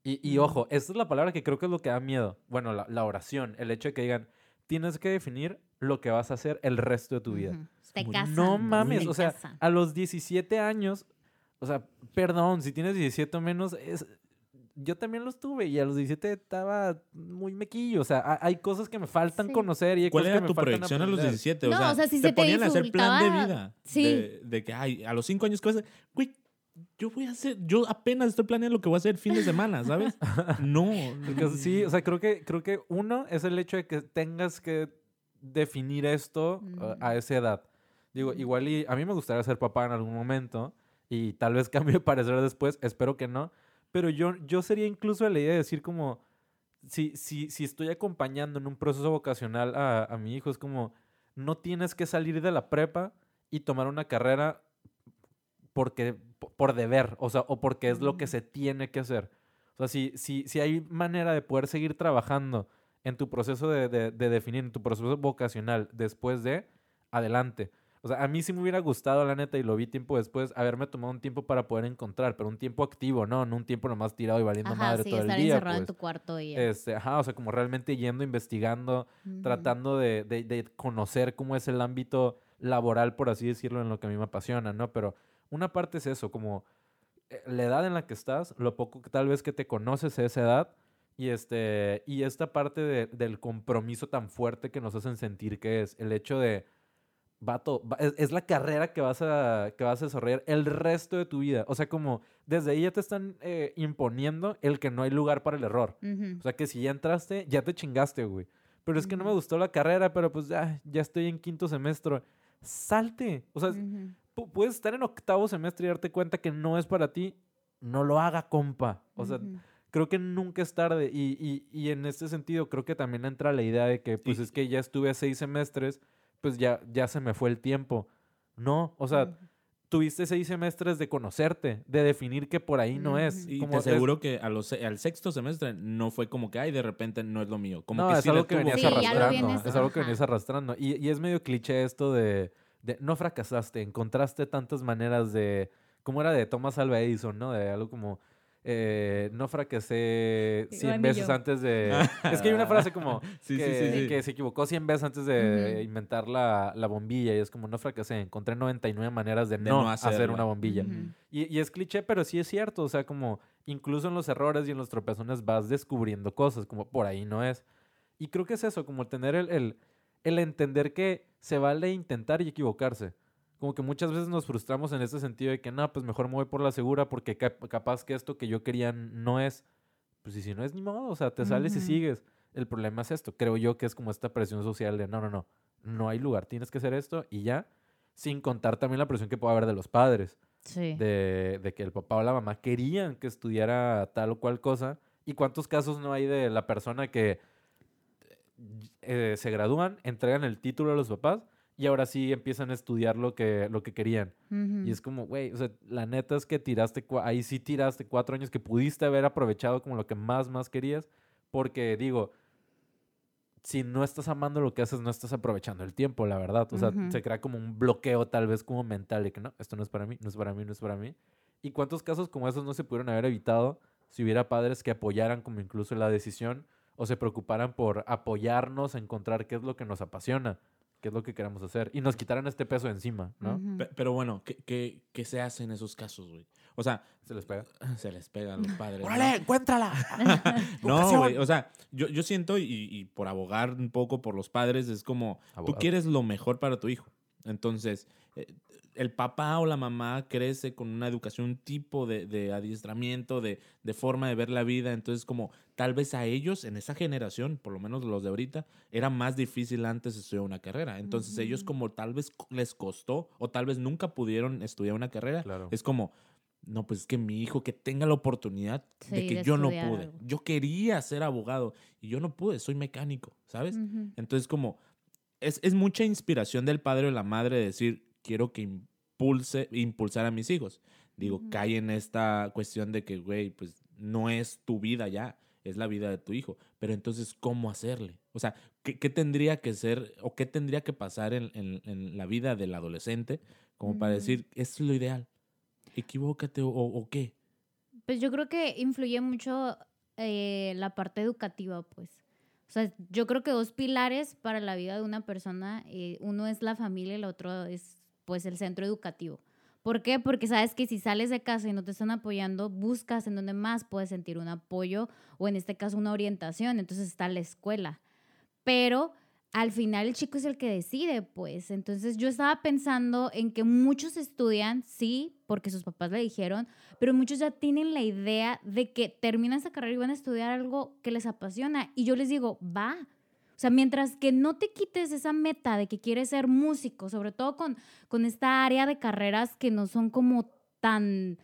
Y, y Mm. ojo, esta es la palabra que creo que es lo que da miedo. Bueno, la, la oración, el hecho de que digan, tienes que definir lo que vas a hacer el resto de tu vida. ujú, te Muy- casan. No te mames, o sea, casan. a los 17 años, o sea, perdón, si tienes 17 o menos, es, yo también los tuve y a los 17 estaba muy mequillo. O sea, ha- hay cosas que me faltan Sí. conocer y hay ¿Cuál cosas era que me tu faltan proyección a los aprender. 17? No, o sea, o sea, si te se te ponían a hacer plan de vida. Sí. De, de que, ay, a los cinco años, ¿qué vas a hacer? Güey, yo voy a hacer, yo apenas estoy planeando lo que voy a hacer el fin de semana, ¿sabes? [LAUGHS] no. Porque sí, o sea, creo que, creo que uno es el hecho de que tengas que definir esto uh, Mm. a esa edad. Digo, igual y a mí me gustaría ser papá en algún momento y tal vez [LAUGHS] cambie de parecer después, espero que no, pero yo, yo sería incluso de la idea de decir como, si, si, si estoy acompañando en un proceso vocacional a, a mi hijo, es como, no tienes que salir de la prepa y tomar una carrera porque, po- por deber, o sea, o porque es lo que Mm. se tiene que hacer. O sea, si, si, si hay manera de poder seguir trabajando en tu proceso de, de- de definir, en tu proceso vocacional después de, adelante. O sea, a mí sí me hubiera gustado, la neta, y lo vi tiempo después, haberme tomado un tiempo para poder encontrar, pero un tiempo activo, ¿no? No un tiempo nomás tirado y valiendo Ajá, madre sí, todo el estar día. encerrado en pues. tu cuarto y. Este, ajá, o sea, como realmente yendo, investigando, tratando de, de- de conocer cómo es el ámbito laboral, por así decirlo, en lo que a mí me apasiona, ¿no? Pero una parte es eso, como eh, la edad en la que estás, lo poco que tal vez que te conoces a esa edad, y, este, y esta parte de- del compromiso tan fuerte que nos hacen sentir que es el hecho de, vato, va- es, es la carrera que vas, a, que vas a desarrollar el resto de tu vida. O sea, como desde ahí ya te están eh, imponiendo el que no hay lugar para el error. Ujú. O sea, que si ya entraste, ya te chingaste, güey. Pero es que no me gustó la carrera, pero pues ya, ya estoy en quinto semestre. Salte. O sea, puedes estar en octavo semestre y darte cuenta que no es para ti. No lo haga, compa. O sea, creo que nunca es tarde. Y, y, y en este sentido, creo que también entra la idea de que, pues Sí. es que ya estuve seis semestres, pues ya, ya se me fue el tiempo. No, o sea, tuviste seis semestres de conocerte, de definir que por ahí no es. Y Como te es- aseguro que a los, al sexto semestre no fue como que, ay, de repente no es lo mío. Como no, que es sí algo que venías Sí, arrastrando. vienes- es algo que venías arrastrando. Y, y es medio cliché esto de, de no fracasaste, encontraste tantas maneras de. ¿Cómo era de Thomas Alva Edison, no? De algo como. eh, no fracasé Igual 100 ni veces yo. antes de. [LAUGHS] es que hay una frase como. [LAUGHS] Sí, sí, que, sí, sí. que se equivocó 100 veces antes de inventar la, la bombilla. Y es como, no fracasé, encontré 99 maneras de, De no, no hacer una bombilla. Y, y es cliché, pero sí es cierto. O sea, como incluso en los errores y en los tropezones vas descubriendo cosas, como por ahí no es. Y creo que es eso, como tener el, el, el entender que se vale intentar y equivocarse. Como que muchas veces nos frustramos en ese sentido de que, no, pues mejor me voy por la segura porque cap- capaz que esto que yo quería no es. Pues y si no es ni modo, o sea, te sales y sigues. El problema es esto. Creo yo que es como esta presión social de, no, no, no, no hay lugar, tienes que hacer esto y ya. Sin contar también la presión que puede haber de los padres Sí. de, de que el papá o la mamá querían que estudiara tal o cual cosa. ¿Y cuántos casos no hay de la persona que eh, se gradúan, entregan el título a los papás y ahora sí empiezan a estudiar lo que, lo que querían. Ujú. Y es como, güey, o sea, la neta es que tiraste, ahí sí tiraste cuatro años que pudiste haber aprovechado como lo que más, más querías. Porque digo, si no estás amando lo que haces, no estás aprovechando el tiempo, la verdad. O sea, Ujú. se crea como un bloqueo tal vez como mental de que no, esto no es para mí, no es para mí, no es para mí. ¿Y cuántos casos como esos no se pudieron haber evitado si hubiera padres que apoyaran como incluso la decisión o se preocuparan por apoyarnos a encontrar qué es lo que nos apasiona, qué es lo que queremos hacer y nos quitaran este peso encima, ¿no? Pero bueno, ¿qué, qué, qué se hace en esos casos, güey? O sea, Se les pega. [LAUGHS] se les pega a los padres. ¿no? ¡Órale, encuéntrala! [LAUGHS] No, güey. O sea, yo, yo siento, y, y por abogar un poco por los padres, es como, tú quieres lo mejor para tu hijo. Entonces, eh, el papá o la mamá crece con una educación, un tipo de, de adiestramiento, de, de forma de ver la vida. Entonces, como tal vez a ellos, en esa generación, por lo menos los de ahorita, era más difícil antes estudiar una carrera. Entonces, ellos como tal vez les costó o tal vez nunca pudieron estudiar una carrera, Claro. es como, no, pues es que mi hijo que tenga la oportunidad de que de yo no pude. algo. Yo quería ser abogado y yo no pude, soy mecánico, ¿sabes? Entonces como es, es mucha inspiración del padre o la madre de decir, quiero que impulse, impulsar a mis hijos. Digo, cae en esta cuestión de que, güey, pues no es tu vida ya, es la vida de tu hijo. Pero entonces, ¿cómo hacerle? O sea, ¿qué, qué tendría que ser o qué tendría que pasar en, en- en la vida del adolescente como para decir, es lo ideal? Equivócate o, o qué. Pues yo creo que influye mucho eh, la parte educativa, pues. O sea, yo creo que dos pilares para la vida de una persona, eh, uno es la familia y el otro es, pues, el centro educativo. ¿Por qué? Porque sabes que si sales de casa y no te están apoyando, buscas en donde más puedes sentir un apoyo o en este caso una orientación. Entonces está la escuela. Pero al final el chico es el que decide, pues. Entonces yo estaba pensando en que muchos estudian, sí, porque sus papás le dijeron, pero muchos ya tienen la idea de que terminan esa carrera y van a estudiar algo que les apasiona. Y yo les digo, va. O sea, mientras que no te quites esa meta de que quieres ser músico, sobre todo con, con esta área de carreras que no son como tan,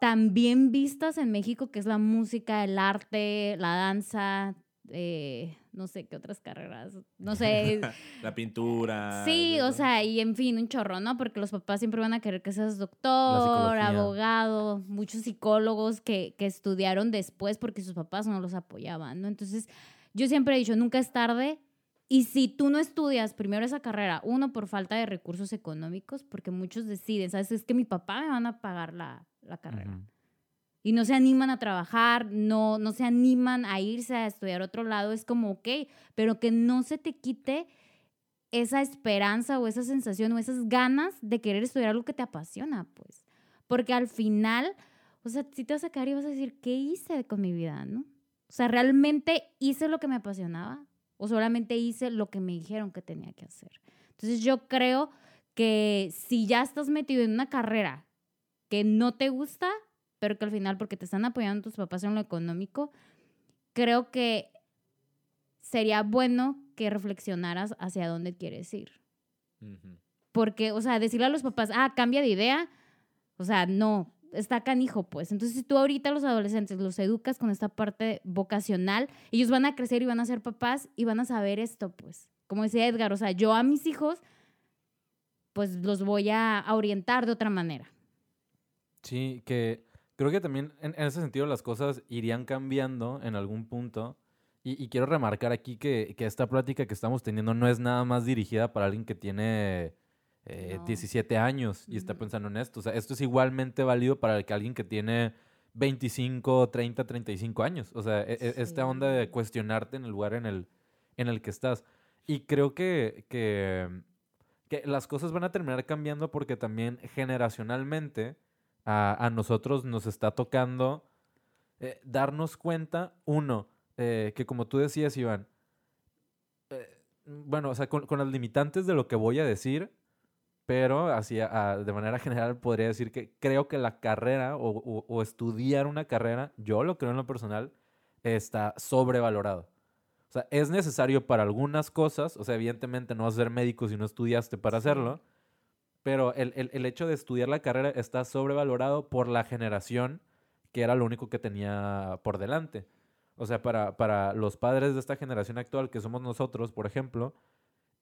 tan bien vistas en México, que es la música, el arte, la danza, eh, no sé qué otras carreras, no sé, [LAUGHS] La pintura. Sí, o sea, y en fin, un chorro, ¿no? Porque los papás siempre van a querer que seas doctor, abogado, muchos psicólogos que, que estudiaron después porque sus papás no los apoyaban, ¿no? Entonces, yo siempre he dicho, nunca es tarde. Y si tú no estudias primero esa carrera, uno, por falta de recursos económicos, porque muchos deciden, ¿sabes? Es que mi papá me van a pagar la, la carrera Ujú. y no se animan a trabajar, no, no se animan a irse a estudiar otro lado, es como, ok, pero que no se te quite esa esperanza o esa sensación o esas ganas de querer estudiar algo que te apasiona, pues. Porque al final, o sea, si te vas a quedar y vas a decir, ¿qué hice con mi vida, no? O sea, ¿realmente hice lo que me apasionaba? ¿O solamente hice lo que me dijeron que tenía que hacer? Entonces yo creo que si ya estás metido en una carrera que no te gusta, pero que al final, porque te están apoyando tus papás en lo económico, creo que sería bueno que reflexionaras hacia dónde quieres ir. Porque, o sea, decirle a los papás, ah, cambia de idea, o sea, no, está canijo, pues. Entonces, si tú ahorita los adolescentes los educas con esta parte vocacional, ellos van a crecer y van a ser papás y van a saber esto, pues. Como decía Edgar, o sea, yo a mis hijos, pues los voy a, orientar de otra manera. Sí, que creo que también en, en ese sentido las cosas irían cambiando en algún punto. Y, y quiero remarcar aquí que, que esta plática que estamos teniendo no es nada más dirigida para alguien que tiene eh, No. 17 años y está pensando en esto. O sea, esto es igualmente válido para que alguien que tiene 25, 30, 35 años. O sea, e- e- esta onda de cuestionarte en el lugar en el, en el que estás. Y creo que, que, que las cosas van a terminar cambiando porque también generacionalmente a, a nosotros nos está tocando eh, darnos cuenta, uno, eh, que como tú decías, Iván, eh, bueno, o sea, con, con las limitantes de lo que voy a decir, pero así a- a- de manera general podría decir que creo que la carrera o, o- o estudiar una carrera, yo lo creo en lo personal, está sobrevalorado. O sea, es necesario para algunas cosas, o sea, evidentemente no vas a ser médico si no estudiaste para hacerlo, pero el, el- el hecho de estudiar la carrera está sobrevalorado por la generación que era lo único que tenía por delante. O O sea, para, para los padres de esta generación actual, que somos nosotros, por ejemplo,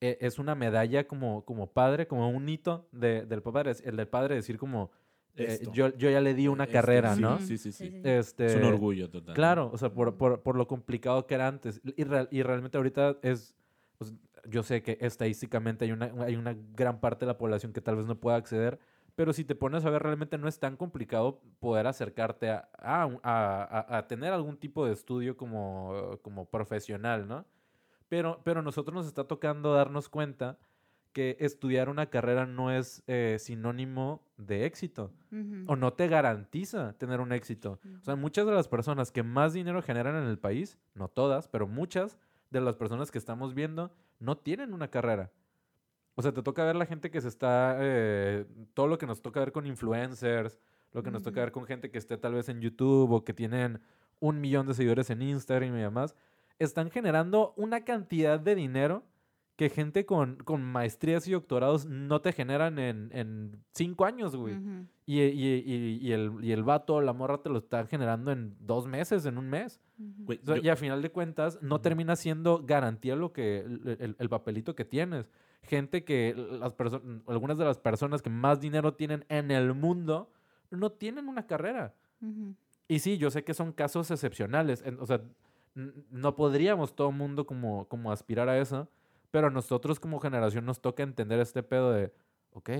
e- es una medalla como, como padre, como un hito de- del padre. El del padre decir como, eh, yo, yo ya le di una Esto, carrera, sí, ¿no? Sí, sí, sí. Este, Es un orgullo total. Claro, o sea, por, por, por lo complicado que era antes. Y, real- y realmente ahorita es, pues, yo sé que estadísticamente hay una, hay una gran parte de la población que tal vez no pueda acceder, pero si te pones a ver, realmente no es tan complicado poder acercarte a, a- a- a tener algún tipo de estudio como, como profesional, ¿no? Pero, pero a nosotros nos está tocando darnos cuenta que estudiar una carrera no es eh, sinónimo de éxito o no te garantiza tener un éxito. O sea, muchas de las personas que más dinero generan en el país, no todas, pero muchas de las personas que estamos viendo no tienen una carrera. O sea, te toca ver la gente que se está, eh, todo lo que nos toca ver con influencers, lo que nos toca ver con gente que esté tal vez en YouTube o que tienen un millón de seguidores en Instagram y demás, están generando una cantidad de dinero que gente con, con maestrías y doctorados no te generan en, en cinco años, güey. Y, y- y- y el, y el vato, la morra, te lo está generando en dos meses, en un mes. Ujú. Güey, O sea, yo- y a final de cuentas, no termina siendo garantía lo que el, el- el papelito que tienes. Gente que las perso- algunas de las personas que más dinero tienen en el mundo no tienen una carrera. Y sí, yo sé que son casos excepcionales. en- o sea, no podríamos todo mundo como, como aspirar a eso, pero a nosotros como generación nos toca entender este pedo de, ok,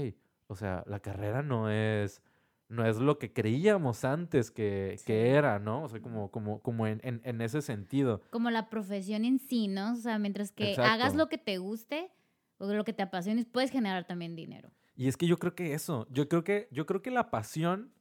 o sea, la carrera no es, no es lo que creíamos antes que, Sí. que era, ¿no? O sea, como, como, como en, en- en ese sentido. Como la profesión en sí, ¿no? O sea, mientras que Exacto. hagas lo que te guste o lo que te apasione, puedes generar también dinero. Y es que yo creo que eso, yo creo que, yo creo que la pasión,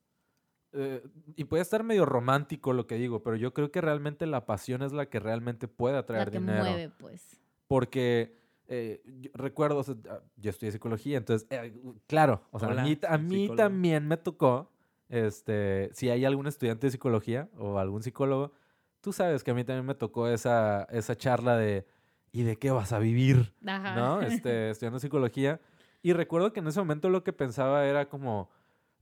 eh, y puede estar medio romántico lo que digo, pero yo creo que realmente la pasión es la que realmente puede atraer la que dinero. mueve, pues. porque eh, yo recuerdo, o sea, ah, yo estudié psicología, entonces, eh, claro, o sea, a mí, a también me tocó, este, si hay algún estudiante de psicología o algún psicólogo, tú sabes que a mí también me tocó esa, esa charla de, ¿y de qué vas a vivir? Ajá. ¿No? Este, estudiando psicología. Y recuerdo que en ese momento lo que pensaba era como,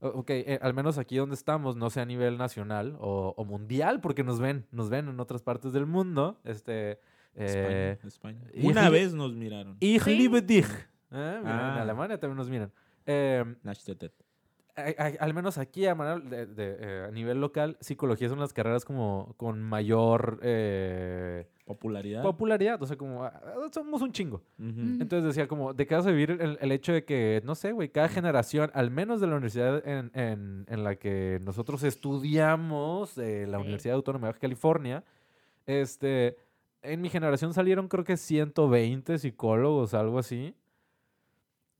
ok, eh, al menos aquí donde estamos, no sé a nivel nacional o, o mundial, porque nos ven, nos ven en otras partes del mundo, este... eh, España, España. y- Una vez nos miraron. Ich liebe dich. Eh, mira, En Ah. Alemania también nos miran. Eh. A- a- al menos aquí, a, de- de, eh, a nivel local, psicología son las carreras como con mayor eh, Popularidad. popularidad. O sea, como ah, somos un chingo. Mm. Entonces decía como, ¿de qué vas a vivir el, el hecho de que, no sé, güey, cada generación, al menos de la universidad en, en- en la que nosotros estudiamos, eh, la Sí. Universidad Autónoma de California, este, en mi generación salieron creo que 120 psicólogos, algo así.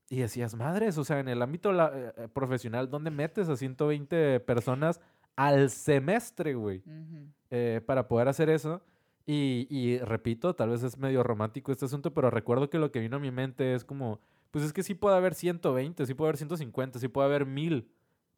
Y decías, madres, o sea, en el ámbito la- eh, eh, profesional, ¿dónde metes a 120 personas al semestre, güey? Ujú. eh, para poder hacer eso. Y, y repito, tal vez es medio romántico este asunto, pero recuerdo que lo que vino a mi mente es como, pues es que sí puede haber 120, sí puede haber 150, sí puede haber 1000,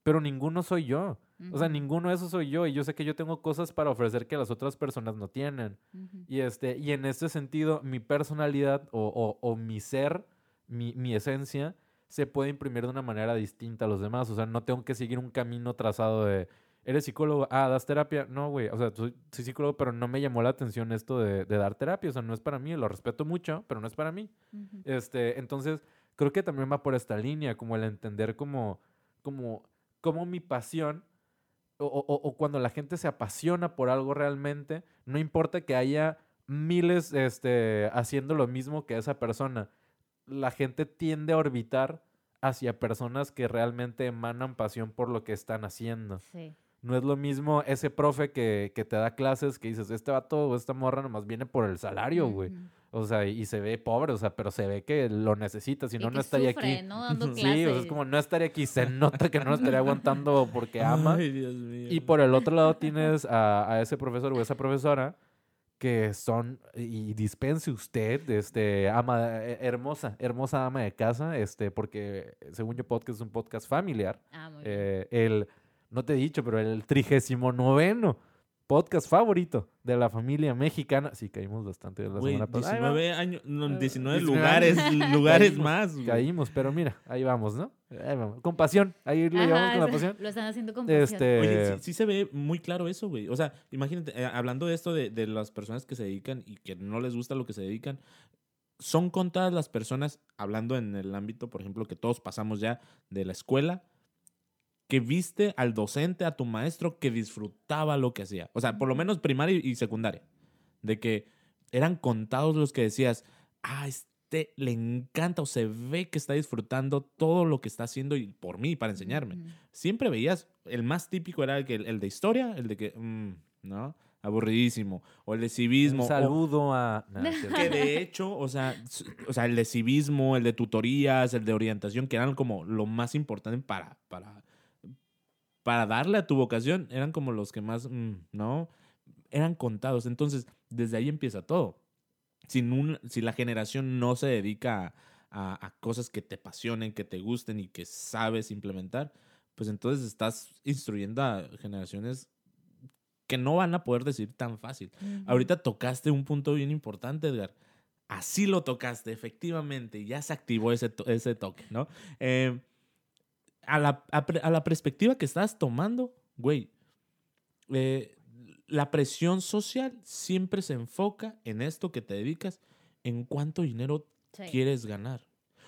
pero ninguno soy yo. O sea, ninguno de esos soy yo y yo sé que yo tengo cosas para ofrecer que las otras personas no tienen. Ujú. Y, este, y en este sentido, mi personalidad o, o- o mi ser, mi, mi esencia, se puede imprimir de una manera distinta a los demás. O sea, no tengo que seguir un camino trazado de, ¿eres psicólogo? Ah, ¿das terapia? No, güey. O sea, soy, soy psicólogo, pero no me llamó la atención esto de, de dar terapia. O sea, no es para mí. Lo respeto mucho, pero no es para mí. Este, entonces, creo que también va por esta línea, como el entender como, como, como mi pasión, o, o- o cuando la gente se apasiona por algo realmente, no importa que haya miles este, haciendo lo mismo que esa persona, la gente tiende a orbitar hacia personas que realmente emanan pasión por lo que están haciendo. Sí. No es lo mismo ese profe que, que te da clases que dices, este vato o esta morra nomás viene por el salario, güey. O sea, y se ve pobre, o sea, pero se ve que lo necesita, si no, no estaría sufre, aquí. ¿no? Dando [LAUGHS] Sí, o sea, es como no estaría aquí, se nota que no lo estaría aguantando porque [LAUGHS] ama. Ay, Dios mío. Y por el otro lado tienes a, a ese profesor o esa profesora que son, y dispense usted, este, ama, eh, hermosa, hermosa ama de casa, este, porque según yo podcast es un podcast familiar. Ah, muy bien. Eh, el, no te he dicho, pero el trigésimo noveno podcast favorito de la familia mexicana. Sí, caímos bastante de la Güey, semana pasada. Ahí va. 19 años, no, Ah, 19 19 lugares, lugares Caímos, más. güey. Caímos, pero mira, ahí vamos, ¿no? Ahí vamos. Con pasión. Ahí lo llevamos con la pasión. Lo están haciendo con pasión. Este, Oye, sí, sí se ve muy claro eso, güey. O sea, imagínate, eh, hablando de esto de, de las personas que se dedican y que no les gusta lo que se dedican, son contadas las personas, hablando en el ámbito, por ejemplo, que todos pasamos ya de la escuela, que viste al docente, a tu maestro, que disfrutaba lo que hacía. O sea, por lo menos primaria y secundaria. De que eran contados los que decías, ah, este le encanta o se ve que está disfrutando todo lo que está haciendo y por mí, para enseñarme siempre veías, el más típico era el, que, el de historia, el de que, mm, ¿no? Aburridísimo. O el de civismo. un o- saludo a. [LAUGHS] Cierto. que de hecho, o sea, o sea, el de civismo, el de tutorías, el de orientación, que eran como lo más importante para, para, para darle a tu vocación, eran como los que más, mm, ¿no? Eran contados. Entonces, desde ahí empieza todo. Sin un, si la generación no se dedica a, a- a cosas que te apasionen, que te gusten y que sabes implementar, pues entonces estás instruyendo a generaciones que no van a poder decir tan fácil. Ujú. Ahorita tocaste un punto bien importante, Edgar. Así lo tocaste, efectivamente. Ya se activó ese, to- ese toque, ¿no? Eh, a, la, a a la perspectiva que estás tomando, güey, eh, la presión social siempre se enfoca en esto que te dedicas, en cuánto dinero Sí. quieres ganar.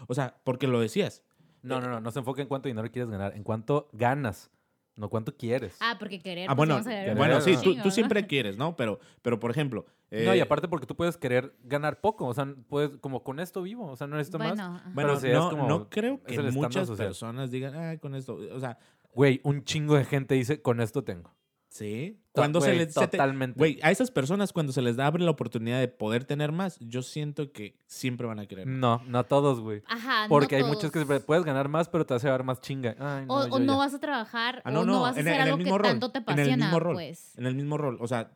O sea, porque lo decías. No, no, no. No se enfoca en cuánto dinero quieres ganar. En cuánto ganas. No cuánto quieres. Ah, porque querer. Ah, pues, bueno, ver bueno, sí, tú, chingo, tú ¿no? siempre quieres, ¿no? Pero, pero por ejemplo... no, y eh, aparte porque tú puedes querer ganar poco. O sea, puedes, como con esto vivo. O sea, no necesito más. Bueno, ajá. Bueno, Pero sí, es no, como- no creo que muchas personas digan, ah, con esto, o sea, Güey, un chingo de gente dice, con esto tengo. Sí. Cuando se les... Totalmente. Güey, a esas personas cuando se les da abre la oportunidad de poder tener más, yo siento que siempre van a querer. No, no a todos, güey. Ajá, Porque no hay muchos que puedes ganar más, pero te hace dar más chinga. Ay, no, O, yo o no vas a trabajar, Ah, no, o no, no, vas a en hacer el- algo que mismo rol, tanto te en el apasiona, mismo rol. pues. En el mismo rol, o sea,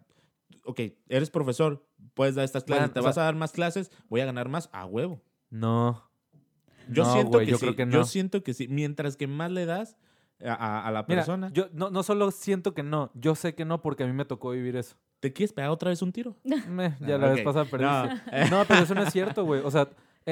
ok, eres profesor, puedes dar estas clases, Bueno, te o vas sea- a dar más clases, voy a ganar más a huevo. No. Yo No, siento que yo sí, creo que yo siento que sí. Mientras que más le das a, a- la Mira, persona, yo no, no solo siento que no, yo sé que no porque a mí me tocó vivir eso. ¿te quieres pegar otra vez un tiro? [LAUGHS] Meh, ya Ah, la ok. vez pasada perdiste. No. pero eso no es cierto, güey. O sea,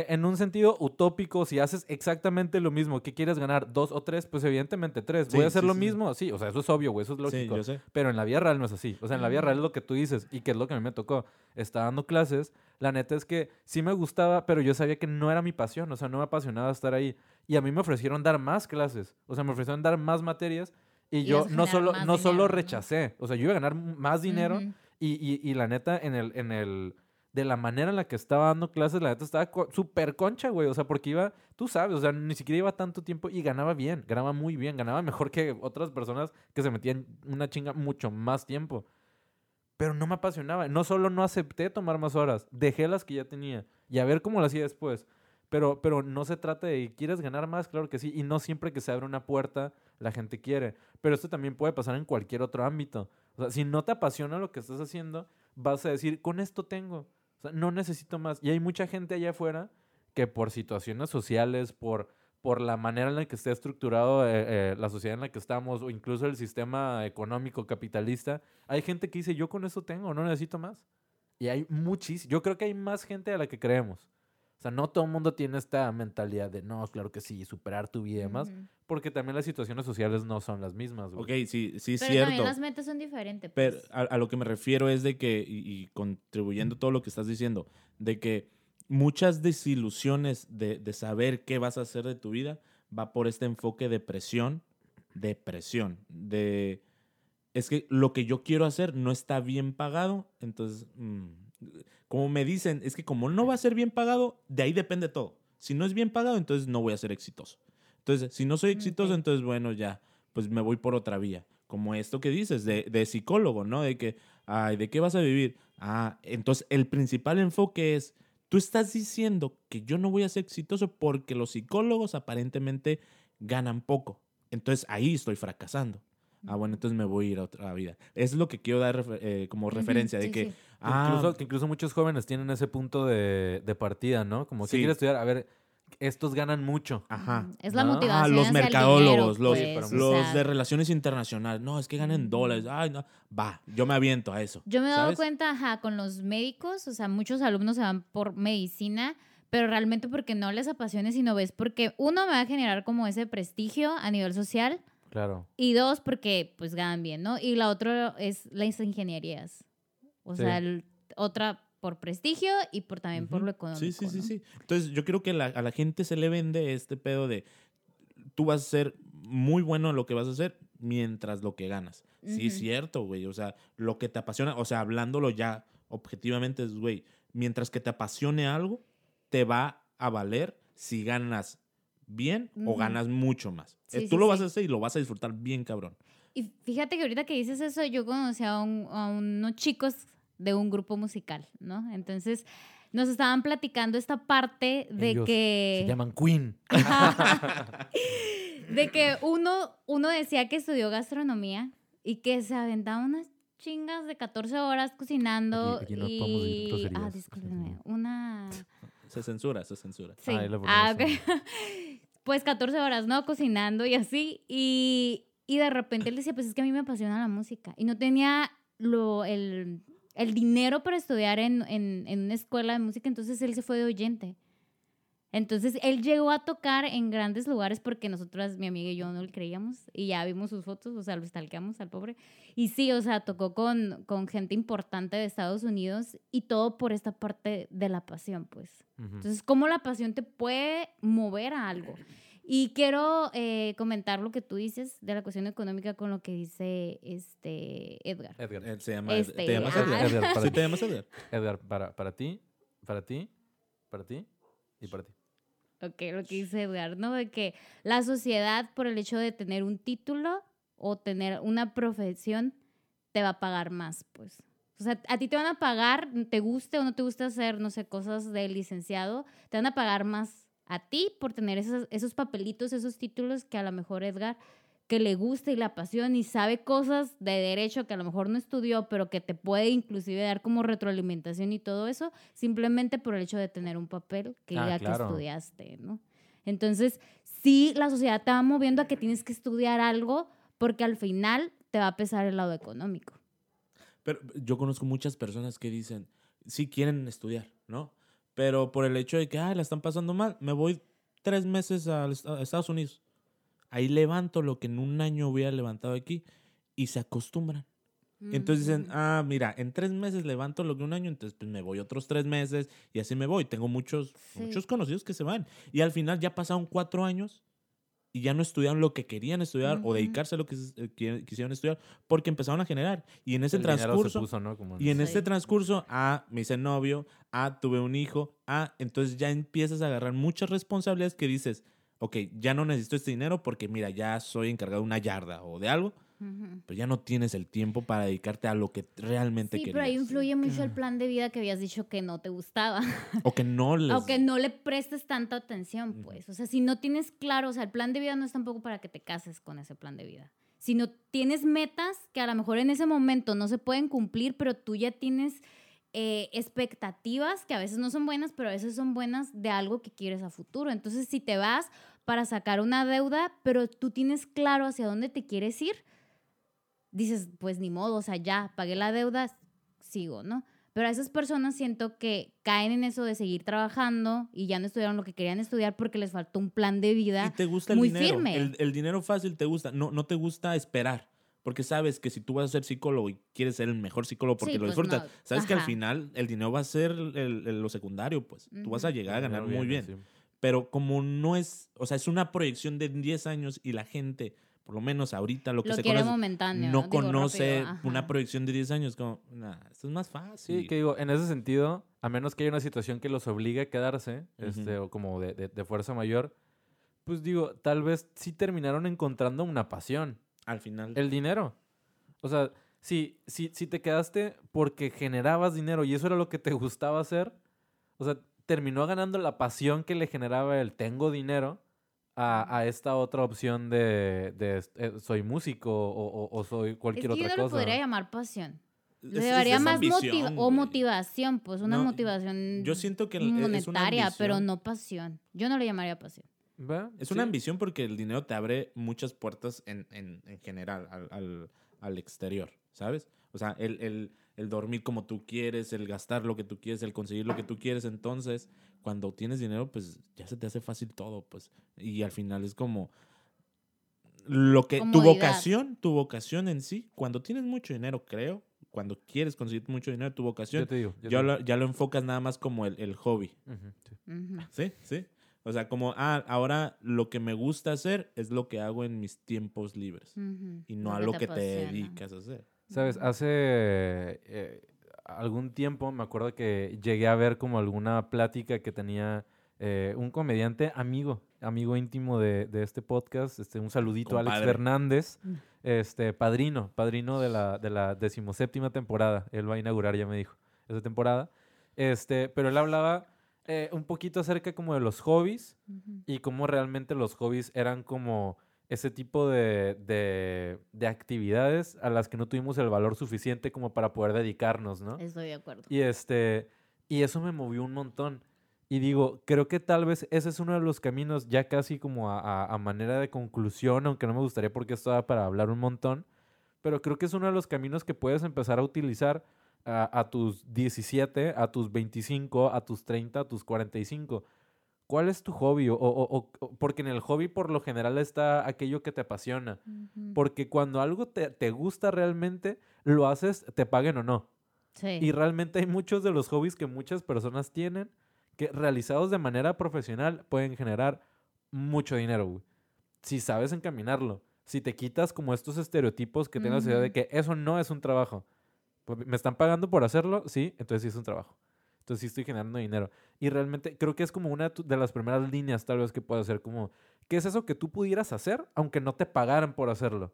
en un sentido utópico, si haces exactamente lo mismo, ¿qué quieres ganar? ¿Dos o tres? Pues evidentemente tres. Sí, ¿Voy a hacer sí, lo sí, mismo? Sí, o sea, eso es obvio, güey, eso es Sí, lógico. yo sé. Pero en la vida real no es así. O sea, en la vida Ujú. real es lo que tú dices y que es lo que a mí me tocó. Estaba dando clases. La neta es que sí me gustaba, pero yo sabía que no era mi pasión. O sea, no me apasionaba estar ahí. Y a mí me ofrecieron dar más clases. O sea, me ofrecieron dar más materias. Y, Y yo no solo, no solo rechacé. O sea, yo iba a ganar más dinero. Y, y, y la neta, en el, en el, de la manera en la que estaba dando clases, la neta estaba co- súper concha, güey. O sea, porque iba, tú sabes, o sea, ni siquiera iba tanto tiempo y ganaba bien, ganaba muy bien, ganaba mejor que otras personas que se metían una chinga mucho más tiempo. Pero no me apasionaba. No solo no acepté tomar más horas, dejé las que ya tenía y a ver cómo lo hacía después. Pero, pero no se trata de, ¿quieres ganar más? Claro que sí. Y no siempre que se abre una puerta, la gente quiere. Pero esto también puede pasar en cualquier otro ámbito. O sea, si no te apasiona lo que estás haciendo, vas a decir, con esto tengo. No necesito más. Y hay mucha gente allá afuera que por situaciones sociales, por, por la manera en la que está estructurado eh, eh, la sociedad en la que estamos, o incluso el sistema económico capitalista, hay gente que dice, yo con esto tengo, no necesito más. Y hay muchísimo. Yo creo que hay más gente de la que creemos. O sea, no todo el mundo tiene esta mentalidad de, no, claro que sí, superar tu vida y demás, porque también las situaciones sociales no son las mismas. güey. Ok, sí, sí es Pero cierto. también las metas son diferentes. Pero pues. a, a lo que me refiero es de que, y, y contribuyendo todo lo que estás diciendo, de que muchas desilusiones de, de saber qué vas a hacer de tu vida va por este enfoque de presión, de presión, de es que lo que yo quiero hacer no está bien pagado, entonces, mm, como me dicen, es que como no va a ser bien pagado, de ahí depende todo. Si no es bien pagado, entonces no voy a ser exitoso. Entonces, si no soy exitoso, Ok. entonces, bueno, ya, pues me voy por otra vía. Como esto que dices, de, de psicólogo, ¿no? De que, ay, ¿de qué vas a vivir? Ah, entonces el principal enfoque es, tú estás diciendo que yo no voy a ser exitoso porque los psicólogos aparentemente ganan poco. Entonces ahí estoy fracasando. Ah, bueno, entonces me voy a ir a otra vida. Es lo que quiero dar eh, como referencia, de sí, que, sí. Ah, incluso, que incluso muchos jóvenes tienen ese punto de, de partida, ¿no? Como que Sí. quiere estudiar, a ver, estos ganan mucho. Ajá. Es la No. Motivación. Ah, los mercadólogos, dinero, los, pues, o los sea, de relaciones internacionales. No, es que ganen dólares. Ay, no. Va, yo me aviento a eso. Yo me he dado ¿sabes? cuenta, ajá, con los médicos, o sea, muchos alumnos se van por medicina, pero realmente porque no les apasione, sino ves porque uno me va a generar como ese prestigio a nivel social Claro. y dos porque pues ganan bien, ¿no? Y la otra es las ingenierías. O Sí. sea, el- otra por prestigio y por también por lo económico. Sí, sí, sí, ¿no? sí. Entonces, yo creo que la- a la gente se le vende este pedo de tú vas a ser muy bueno en lo que vas a hacer mientras lo que ganas. Sí, es cierto, güey. O sea, lo que te apasiona, o sea, hablándolo ya objetivamente es, güey, mientras que te apasione algo, te va a valer si ganas bien o ganas mucho más. Sí, Eh, sí, tú lo vas a hacer y lo vas a disfrutar bien, cabrón. Y fíjate que ahorita que dices eso, yo conocí a, un- a unos chicos de un grupo musical, ¿no? Entonces nos estaban platicando esta parte de Ellos que... Se llaman Queen. de que uno, uno decía que estudió gastronomía y que se aventaba unas chingas de 14 horas cocinando Aquí- aquí no y... Ah, discúlpeme. Una... Se censura, se censura. Sí. Ah, ok. [LAUGHS] Pues 14 horas, ¿no? Cocinando y así. Y, y de repente él decía, pues es que a mí me apasiona la música. Y no tenía lo, el, el dinero para estudiar en, en, en una escuela de música, entonces él se fue de oyente. Entonces él llegó a tocar en grandes lugares porque nosotras, mi amiga y yo, no le creíamos. Y ya vimos sus fotos, o sea, lo stalkeamos al pobre. Y sí, o sea, tocó con, con gente importante de Estados Unidos y todo por esta parte de la pasión, pues. Ujú. Entonces, ¿cómo la pasión te puede mover a algo? Y quiero eh, comentar lo que tú dices de la cuestión económica con lo que dice este Edgar. Edgar. Se llama, Este, ¿Te llamas ah. Edgar? Edgar, para ¿Sí ti. te llamas Edgar? Edgar, para, para ti, para ti, para ti y para ti. Ok, lo que dice Edgar, ¿no? De que la sociedad, por el hecho de tener un título o tener una profesión, te va a pagar más, pues. O sea, a ti te van a pagar, te guste o no te guste hacer, no sé, cosas de licenciado, te van a pagar más a ti por tener esos, esos papelitos, esos títulos que a lo mejor Edgar, que le gusta y la apasiona y sabe cosas de derecho que a lo mejor no estudió, pero que te puede inclusive dar como retroalimentación y todo eso, simplemente por el hecho de tener un papel que Ah, diga claro. que estudiaste, ¿no? Entonces, sí, la sociedad te va moviendo a que tienes que estudiar algo porque al final te va a pesar el lado económico. Pero yo conozco muchas personas que dicen, sí quieren estudiar, ¿no? Pero por el hecho de que, ah, la están pasando mal, me voy tres meses a, a Estados Unidos. Ahí levanto lo que en un año hubiera levantado aquí y se acostumbran. Entonces dicen, Ujú. ah, mira, en tres meses levanto lo que un año, entonces pues me voy otros tres meses y así me voy. Tengo muchos, Sí. muchos conocidos que se van. Y al final ya pasaron cuatro años y ya no estudiaron lo que querían estudiar o dedicarse a lo que eh, qui- quisieron estudiar porque empezaron a generar. Y en ese El dinero se transcurso... puso, ¿no? Como- Y en Sí. este transcurso, ah, me hice novio, ah, tuve un hijo, ah, entonces ya empiezas a agarrar muchas responsabilidades que dices, ok, ya no necesito este dinero porque mira, ya soy encargado de una yarda o de algo, Pero ya no tienes el tiempo para dedicarte a lo que realmente Sí, pero ahí influye mucho el plan de vida que habías dicho que no te gustaba. O que no [LAUGHS] les... Aunque no le prestes tanta atención, pues. O sea, si no tienes claro, o sea, el plan de vida no es tampoco para que te cases con ese plan de vida. Si no tienes metas que a lo mejor en ese momento no se pueden cumplir, pero tú ya tienes eh, expectativas que a veces no son buenas, pero a veces son buenas de algo que quieres a futuro. Entonces, si te vas para sacar una deuda, pero tú tienes claro hacia dónde te quieres ir, dices, pues ni modo, o sea, ya pagué la deuda, sigo, ¿no? Pero a esas personas siento que caen en eso de seguir trabajando y ya no estudiaron lo que querían estudiar porque les faltó un plan de Y vida. te gusta el muy dinero. firme. El, el dinero fácil te gusta, no, no te gusta esperar. Porque sabes que si tú vas a ser psicólogo y quieres ser el mejor psicólogo porque Sí, lo pues disfrutas, no, sabes que al final el dinero va a ser el- el- lo secundario, pues. Tú vas a llegar a ganar muy bien. sí. Pero como no es, o sea, es una proyección de 10 años y la gente, por lo menos ahorita lo que Lo se quiere conoce, momentáneo. no Digo, conoce rápido, una proyección de 10 años, como, nah, esto es más fácil. Sí, que digo, en ese sentido, a menos que haya una situación que los obligue a quedarse, este, o como de, de- de fuerza mayor, pues digo, tal vez sí terminaron encontrando una pasión, Al final. el dinero. O sea, si, si, si te quedaste porque generabas dinero y eso era lo que te gustaba hacer, o sea, terminó ganando la pasión que le generaba el tengo dinero a, a esta otra opción de, de, eh, soy músico o, o- o soy Es cualquier que yo otra no lo cosa. podría llamar pasión. Llevaría es más motiva- o motivación, pues una No, motivación Yo siento que el- es una monetaria, pero no pasión. Yo no le llamaría pasión. ¿Va? Es Sí. una ambición porque el dinero te abre muchas puertas en, en, en general al, al, al exterior, ¿sabes? O sea, el, el, el dormir como tú quieres, el gastar lo que tú quieres, el conseguir lo que tú quieres. Entonces, cuando tienes dinero, pues ya se te hace fácil todo, pues. Y al final es como lo que tu vocación, tu vocación en sí, cuando tienes mucho dinero, creo, cuando quieres conseguir mucho dinero, tu Yo vocación, te digo. yo te ya digo. lo, ya lo enfocas nada más como el, el hobby. Sí. Sí, sí. O sea, como, ah, ahora lo que me gusta hacer es lo que hago en mis tiempos libres y no a lo que te dedicas a hacer. Sabes, hace eh, algún tiempo me acuerdo que llegué a ver como alguna plática que tenía eh, un comediante amigo, amigo íntimo de, de este podcast, este, un saludito a Alex. Fernández, Mm. este, padrino, padrino de la, de la decimoséptima temporada. Él va a inaugurar, ya me dijo, esa temporada. Este, pero él hablaba eh, un poquito acerca como de los hobbies y cómo realmente los hobbies eran como ese tipo de, de, de actividades a las que no tuvimos el valor suficiente como para poder dedicarnos, ¿no? Estoy de acuerdo. Y este, y eso me movió un montón. Y digo, creo que tal vez ese es uno de los caminos ya casi como a, a- a manera de conclusión, aunque no me gustaría porque esto da para hablar un montón, pero creo que es uno de los caminos que puedes empezar a utilizar a, a tus 17, a tus 25, a tus 30, a tus 45. ¿Cuál es tu hobby? O, o- o- o- porque en el hobby por lo general está aquello que te apasiona. Porque cuando algo te, te gusta realmente, lo haces, te paguen o no. Sí. Y realmente hay muchos de los hobbies que muchas personas tienen que realizados de manera profesional pueden generar mucho dinero, güey. Si sabes encaminarlo. Si te quitas como estos estereotipos que tienes la idea de que eso no es un trabajo. Pues, ¿Me están pagando por hacerlo? Sí, entonces sí es un trabajo. Entonces sí estoy generando dinero. Y realmente creo que es como una de las primeras líneas tal vez que puede hacer como, ¿qué es eso que tú pudieras hacer aunque no te pagaran por hacerlo?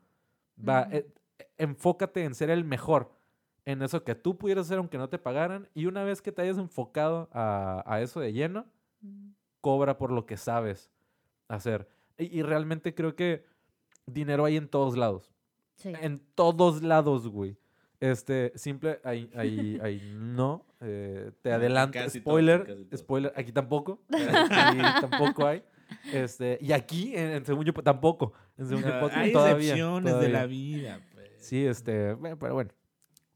Va, Ujú. eh, eh, enfócate en ser el mejor en eso que tú pudieras hacer aunque no te pagaran. Y una vez que te hayas enfocado a, a eso de lleno, Ujú. cobra por lo que sabes hacer. Y, y realmente creo que dinero hay en todos lados. Sí. En todos lados, güey. Este, simple, ahí, ahí, ahí no. eh, te adelanto. casi todo, spoiler, casi spoiler, aquí tampoco. [LAUGHS] Aquí tampoco hay. Este, y aquí, en, en Según Yo, tampoco. En Según Yo Ah, hay todavía. excepciones de la vida, pues. Sí, este, pero bueno.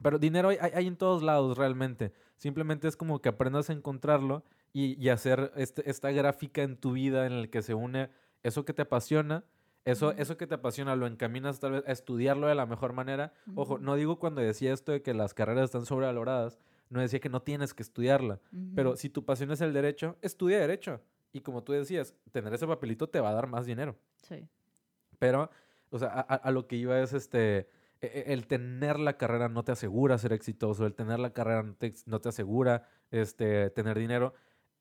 Pero dinero hay, hay- hay en todos lados realmente. Simplemente es como que aprendas a encontrarlo y, y hacer este- esta gráfica en tu vida en la que se une eso que te apasiona, eso, eso que te apasiona lo encaminas tal vez a estudiarlo de la mejor manera. Ojo, no digo cuando decía esto de que las carreras están sobrevaloradas, no decía que no tienes que estudiarla. Pero si tu pasión es el derecho, estudia derecho. Y como tú decías, tener ese papelito te va a dar más dinero. Sí. Pero, o sea, a, a- a lo que iba es este. e- e- El tener la carrera no te asegura ser exitoso, el tener la carrera no te, no te asegura este, tener dinero,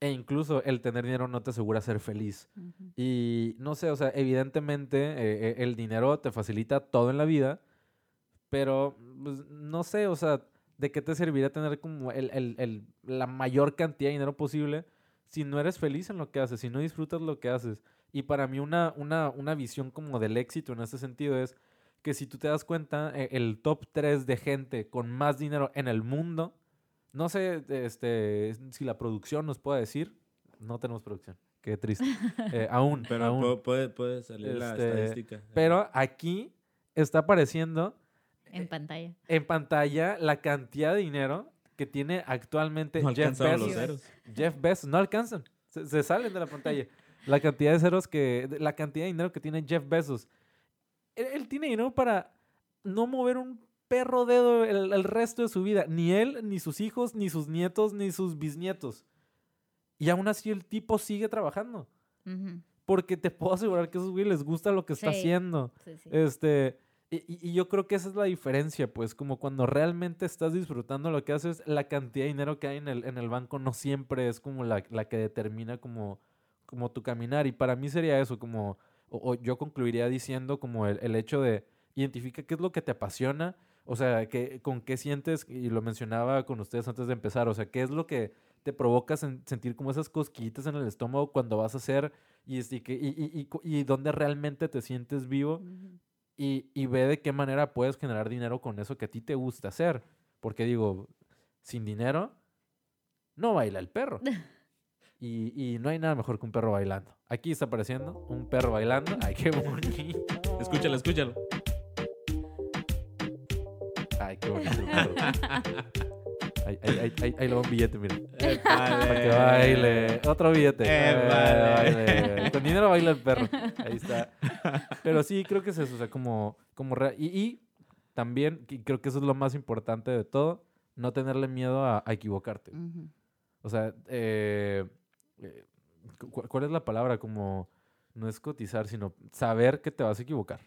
e incluso el tener dinero no te asegura ser feliz. Ujú. Y no sé, o sea, evidentemente eh, eh, el dinero te facilita todo en la vida, pero pues, no sé, o sea, ¿de qué te serviría tener como el, el- el- la mayor cantidad de dinero posible si no eres feliz en lo que haces, si no disfrutas lo que haces? Y para mí una, una, una visión como del éxito en ese sentido es que si tú te das cuenta, eh, el top 3 de gente con más dinero en el mundo, no sé este, si la producción nos puede decir, no tenemos producción, qué triste, [LAUGHS] Eh, aún, Pero aún. pu- puede, puede salir la Este, estadística. Pero aquí está apareciendo En pantalla. en pantalla la cantidad de dinero que tiene actualmente no Jeff los Bezos. ceros. Jeff Bezos, no alcanzan, se, se salen de la pantalla. La cantidad de ceros que, la cantidad de dinero que tiene Jeff Bezos. Él, él tiene dinero para no mover un perro dedo el, el resto de su vida. Ni él, ni sus hijos, ni sus nietos, ni sus bisnietos. Y aún así el tipo sigue trabajando. Porque te puedo asegurar que a esos güey les gusta lo que está haciendo. Sí, sí. Este, y yo creo que esa es la diferencia, pues, como cuando realmente estás disfrutando lo que haces, la cantidad de dinero que hay en el, en el banco no siempre es como la, la que determina como, como tu caminar. Y para mí sería eso, como, o, o yo concluiría diciendo como el, el hecho de identifica qué es lo que te apasiona, o sea, que, con qué sientes, y lo mencionaba con ustedes antes de empezar, o sea, qué es lo que te provoca sen- sentir como esas cosquillitas en el estómago cuando vas a hacer y, este, y, y, y, y dónde realmente te sientes vivo y ve de qué manera puedes generar dinero con eso que a ti te gusta hacer. Porque digo, sin dinero, no baila el perro. [LAUGHS] Y, y no hay nada mejor que un perro bailando. Aquí está apareciendo un perro bailando. Ay, qué bonito. Escúchalo, escúchalo. Ay, qué bonito el perro. Ahí, ahí, ahí, ahí, ahí le va un billete. Eh, Para que baile. Otro billete. Eh, vale. Con dinero baila el perro. Ahí está. Pero sí, creo que es eso. O sea, como, como rea- y, y también creo que eso es lo más importante de todo. No tenerle miedo a, a equivocarte. O sea, eh, eh, cu- ¿cuál es la palabra? Como no es cotizar, sino saber que te vas a equivocar.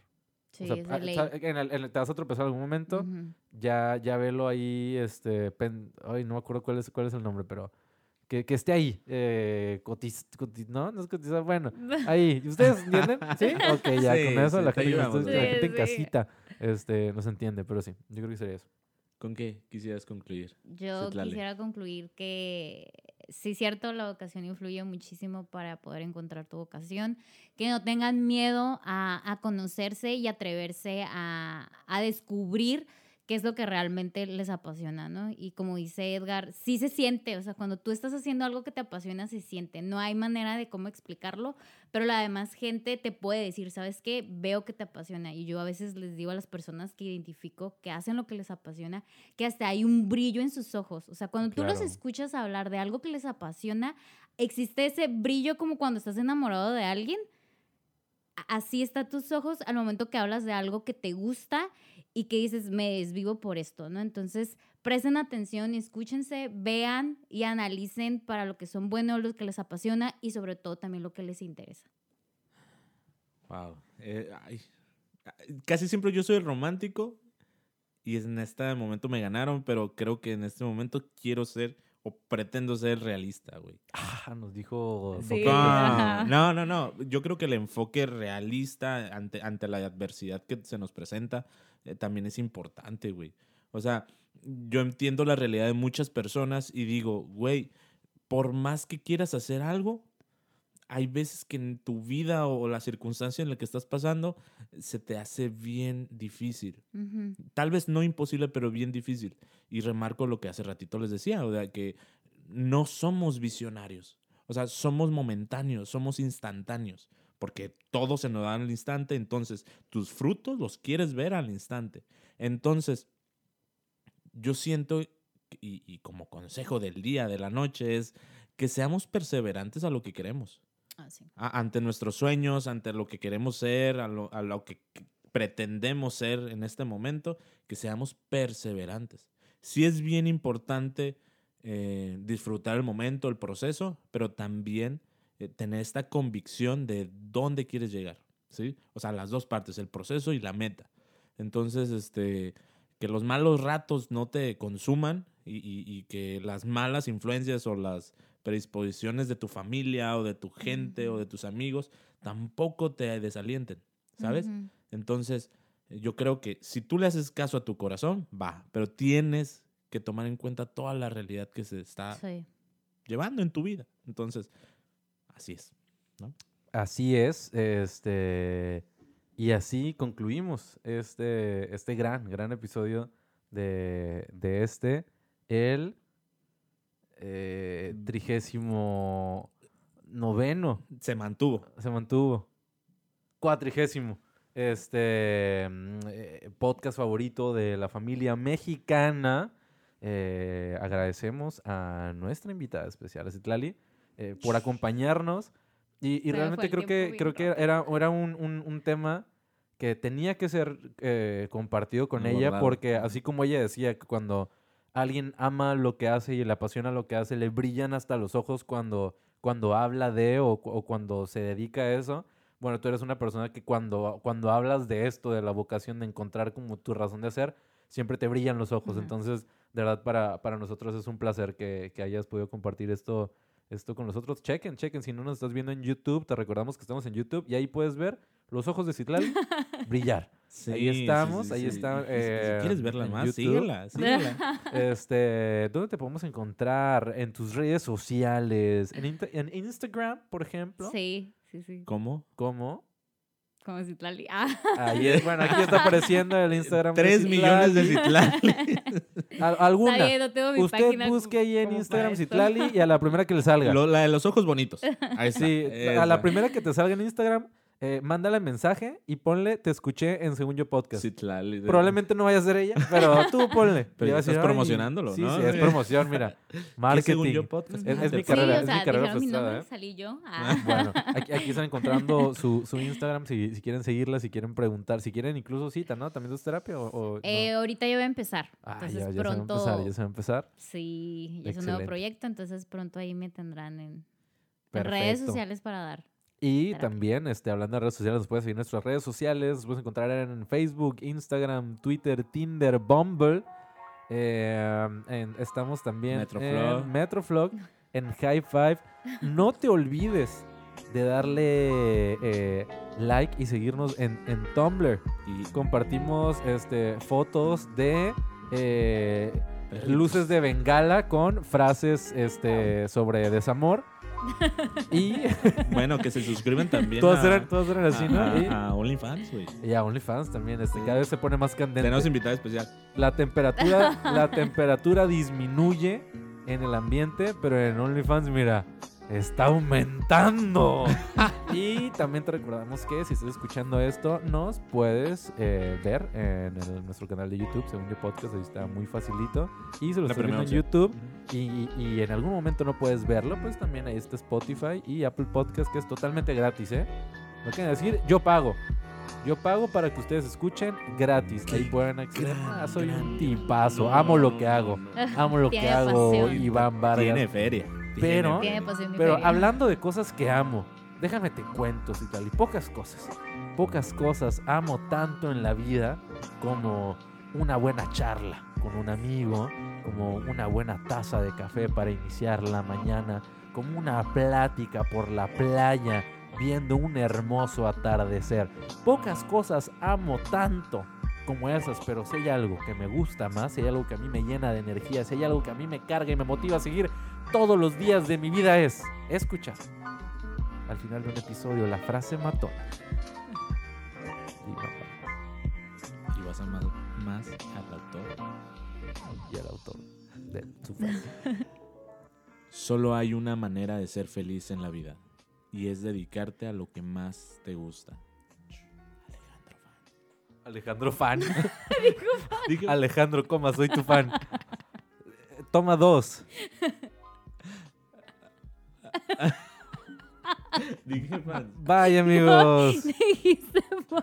Sí, o sea, es de ah, ley. en el- en el- te vas a tropezar en algún momento Ujú. ya, ya velo ahí, este, pen- ay, no me acuerdo cuál es, cuál es el nombre, pero que, que esté ahí, eh, cotiz, cotiz- no, no es cotizar, bueno, [LAUGHS] ahí, ¿ustedes entienden? [LAUGHS] ¿Sí? Ok, ya, Sí, con eso sí, la te gente, ayudamos, la gente en casita, este, nos entiende, pero sí, yo creo que sería eso. ¿Con qué quisieras concluir? Yo quisiera concluir que sí, cierto, la vocación influye muchísimo para poder encontrar tu vocación. Que no tengan miedo a, a conocerse y atreverse a, a descubrir qué es lo que realmente les apasiona, ¿no? Y como dice Edgar, sí se siente, o sea, cuando tú estás haciendo algo que te apasiona, se siente. No hay manera de cómo explicarlo, pero la demás gente te puede decir, ¿sabes qué? Veo que te apasiona. Y yo a veces les digo a las personas que identifico que hacen lo que les apasiona, que hasta hay un brillo en sus ojos. O sea, cuando tú los escuchas hablar de algo que les apasiona, existe ese brillo como cuando estás enamorado de alguien. Así está tus ojos al momento que hablas de algo que te gusta y que dices, me desvivo por esto, ¿no? Entonces, presten atención, escúchense, vean y analicen para lo que son buenos, lo que les apasiona y sobre todo también lo que les interesa. Wow. Eh, ay. Casi siempre yo soy el romántico y en este momento me ganaron, pero creo que en este momento quiero ser o pretendo ser realista, güey. Ah, nos dijo... Sí. Ajá. No, no, no. Yo creo que el enfoque realista ante, ante la adversidad que se nos presenta eh, también es importante, güey. O sea, yo entiendo la realidad de muchas personas y digo, güey, por más que quieras hacer algo, hay veces que en tu vida o la circunstancia en la que estás pasando se te hace bien difícil tal vez no imposible, pero bien difícil. Y remarco lo que hace ratito les decía, o sea, que no somos visionarios. O sea, somos momentáneos, somos instantáneos, porque todo se nos da al instante, entonces tus frutos los quieres ver al instante. Entonces, yo siento, y, y como consejo del día, de la noche, es que seamos perseverantes a lo que queremos Ah, sí. a- ante nuestros sueños, ante lo que queremos ser, a lo, a lo que que pretendemos ser en este momento, que seamos perseverantes. Sí es bien importante eh, disfrutar el momento, el proceso, pero también eh, tener esta convicción de dónde quieres llegar, ¿sí? O sea, las dos partes, el proceso y la meta. Entonces, este, que los malos ratos no te consuman y, y- y que las malas influencias o las predisposiciones de tu familia o de tu gente o de tus amigos tampoco te desalienten, ¿sabes? Entonces, eh, yo creo que si tú le haces caso a tu corazón, va, pero tienes que tomar en cuenta toda la realidad que se está Sí. llevando en tu vida. Entonces, así es. Así es, este, y así concluimos este, este gran, gran episodio de, de este, el eh, trigésimo noveno, Se mantuvo. se mantuvo, cuatrigésimo, este, mm, eh, podcast favorito de la familia mexicana. Eh, agradecemos a nuestra invitada especial, a Citlali, eh, por acompañarnos. Y, y realmente creo que, creo que era, era un, un- un tema que tenía que ser eh, compartido con ella Abordado. porque así como ella decía que cuando alguien ama lo que hace y le apasiona lo que hace, le brillan hasta los ojos cuando, cuando habla de o, o cuando se dedica a eso. Bueno, tú eres una persona que cuando, cuando hablas de esto, de la vocación de encontrar como tu razón de ser, siempre te brillan los ojos. Ujú. Entonces, de verdad, para, para nosotros es un placer que, que hayas podido compartir esto, esto con nosotros. Chequen, chequen. Si no nos estás viendo en YouTube, te recordamos que estamos en YouTube y ahí puedes ver los ojos de Citlali [LAUGHS] brillar. Ahí estamos, ahí está, si- eh, si quieres verla más, YouTube. síguela, síguela. [LAUGHS] Este, ¿dónde te podemos encontrar? En tus redes sociales, en, en Instagram, por ejemplo. Sí, sí, sí. ¿Cómo? ¿Cómo? Como Citlali. Ah, Ahí es- bueno, aquí está apareciendo el Instagram. de 3 millones de Citlali. Citlali. [LAUGHS] Al- alguna. está bien, no tengo mi Usted busque ahí en Instagram. Citlali y a la primera que le salga. Lo- la de los ojos bonitos. Ahí. Sí, a la primera que te salga en Instagram, eh, mándale mensaje y ponle te escuché en Según Yo Podcast. Citlali. Probablemente no vaya a ser ella, pero [LAUGHS] tú ponle. Pero Y va a estás decir, "Ay, promocionándolo, sí, ¿no? Sí, es promoción, mira. [LAUGHS] ¿Qué Marketing. según yo podcast? Es- Ah, es mi carrera, sí, o sea, mi carrera dijeron mi nombre, ¿eh? salí yo. Ah. Bueno, aquí, aquí están [LAUGHS] encontrando su, su Instagram si, si quieren seguirla, si quieren preguntar, si quieren incluso cita, ¿no? ¿También es terapia o, o no? Eh, ahorita ya voy a empezar. Ah, entonces ya, ya se va a pronto. empezar, ya se va a empezar. Sí, ya es un nuevo proyecto, entonces pronto ahí me tendrán en, redes sociales para dar. Y también, este, hablando de redes sociales, nos puedes seguir en nuestras redes sociales. Nos puedes encontrar en Facebook, Instagram, Twitter, Tinder, Bumble. Eh, en- estamos también Metroflog. en Metroflog, [LAUGHS] en High Five. No te olvides de darle eh, like y seguirnos en, en Tumblr. Y Compartimos este, fotos de eh, luces de bengala con frases este, sobre desamor. Y [LAUGHS] Bueno, que se suscriben también. todas a, eran, todas eran así, ¿no? a- Y- a OnlyFans, güey. Y a OnlyFans también, este, cada vez se pone más candente. Tenemos invitado especial. La temperatura, [LAUGHS] la temperatura disminuye en el ambiente, pero en OnlyFans, mira, está aumentando. [LAUGHS] y también te recordamos que si estás escuchando esto, nos puedes eh, ver en el- nuestro canal de YouTube, según yo podcast, ahí está muy facilito. Y si lo viendo en YouTube y, en algún momento no puedes verlo, pues también ahí está Spotify y Apple Podcast, que es totalmente gratis, ¿eh? No quieren decir, yo pago. Yo pago para que ustedes escuchen gratis. Ahí pueden acceder. gran, Ah, soy un tipazo. No, Amo lo que hago. Amo lo que hago, pasión. Iván Vargas. Tiene feria. Pero- Tiene Pero hablando de cosas que amo, déjame te cuento y tal. Y pocas cosas. Pocas cosas amo tanto en la vida como una buena charla con un amigo, como una buena taza de café para iniciar la mañana, como una plática por la playa viendo un hermoso atardecer. Pocas cosas amo tanto como esas, pero si hay algo que me gusta más, si hay algo que a mí me llena de energía, si hay algo que a mí me carga y me motiva a seguir todos los días de mi vida es escuchar al final de un episodio la frase mató. Y, vas a más, más al autor. y el autor de su frase. [LAUGHS] Solo hay una manera de ser feliz en la vida. Y es dedicarte a lo que más te gusta. Alejandro fan. [LAUGHS] Dije, Alejandro, coma, soy tu fan. [LAUGHS] Toma dos. [LAUGHS] dije, man, Bye amigos. Dijiste, "Fa".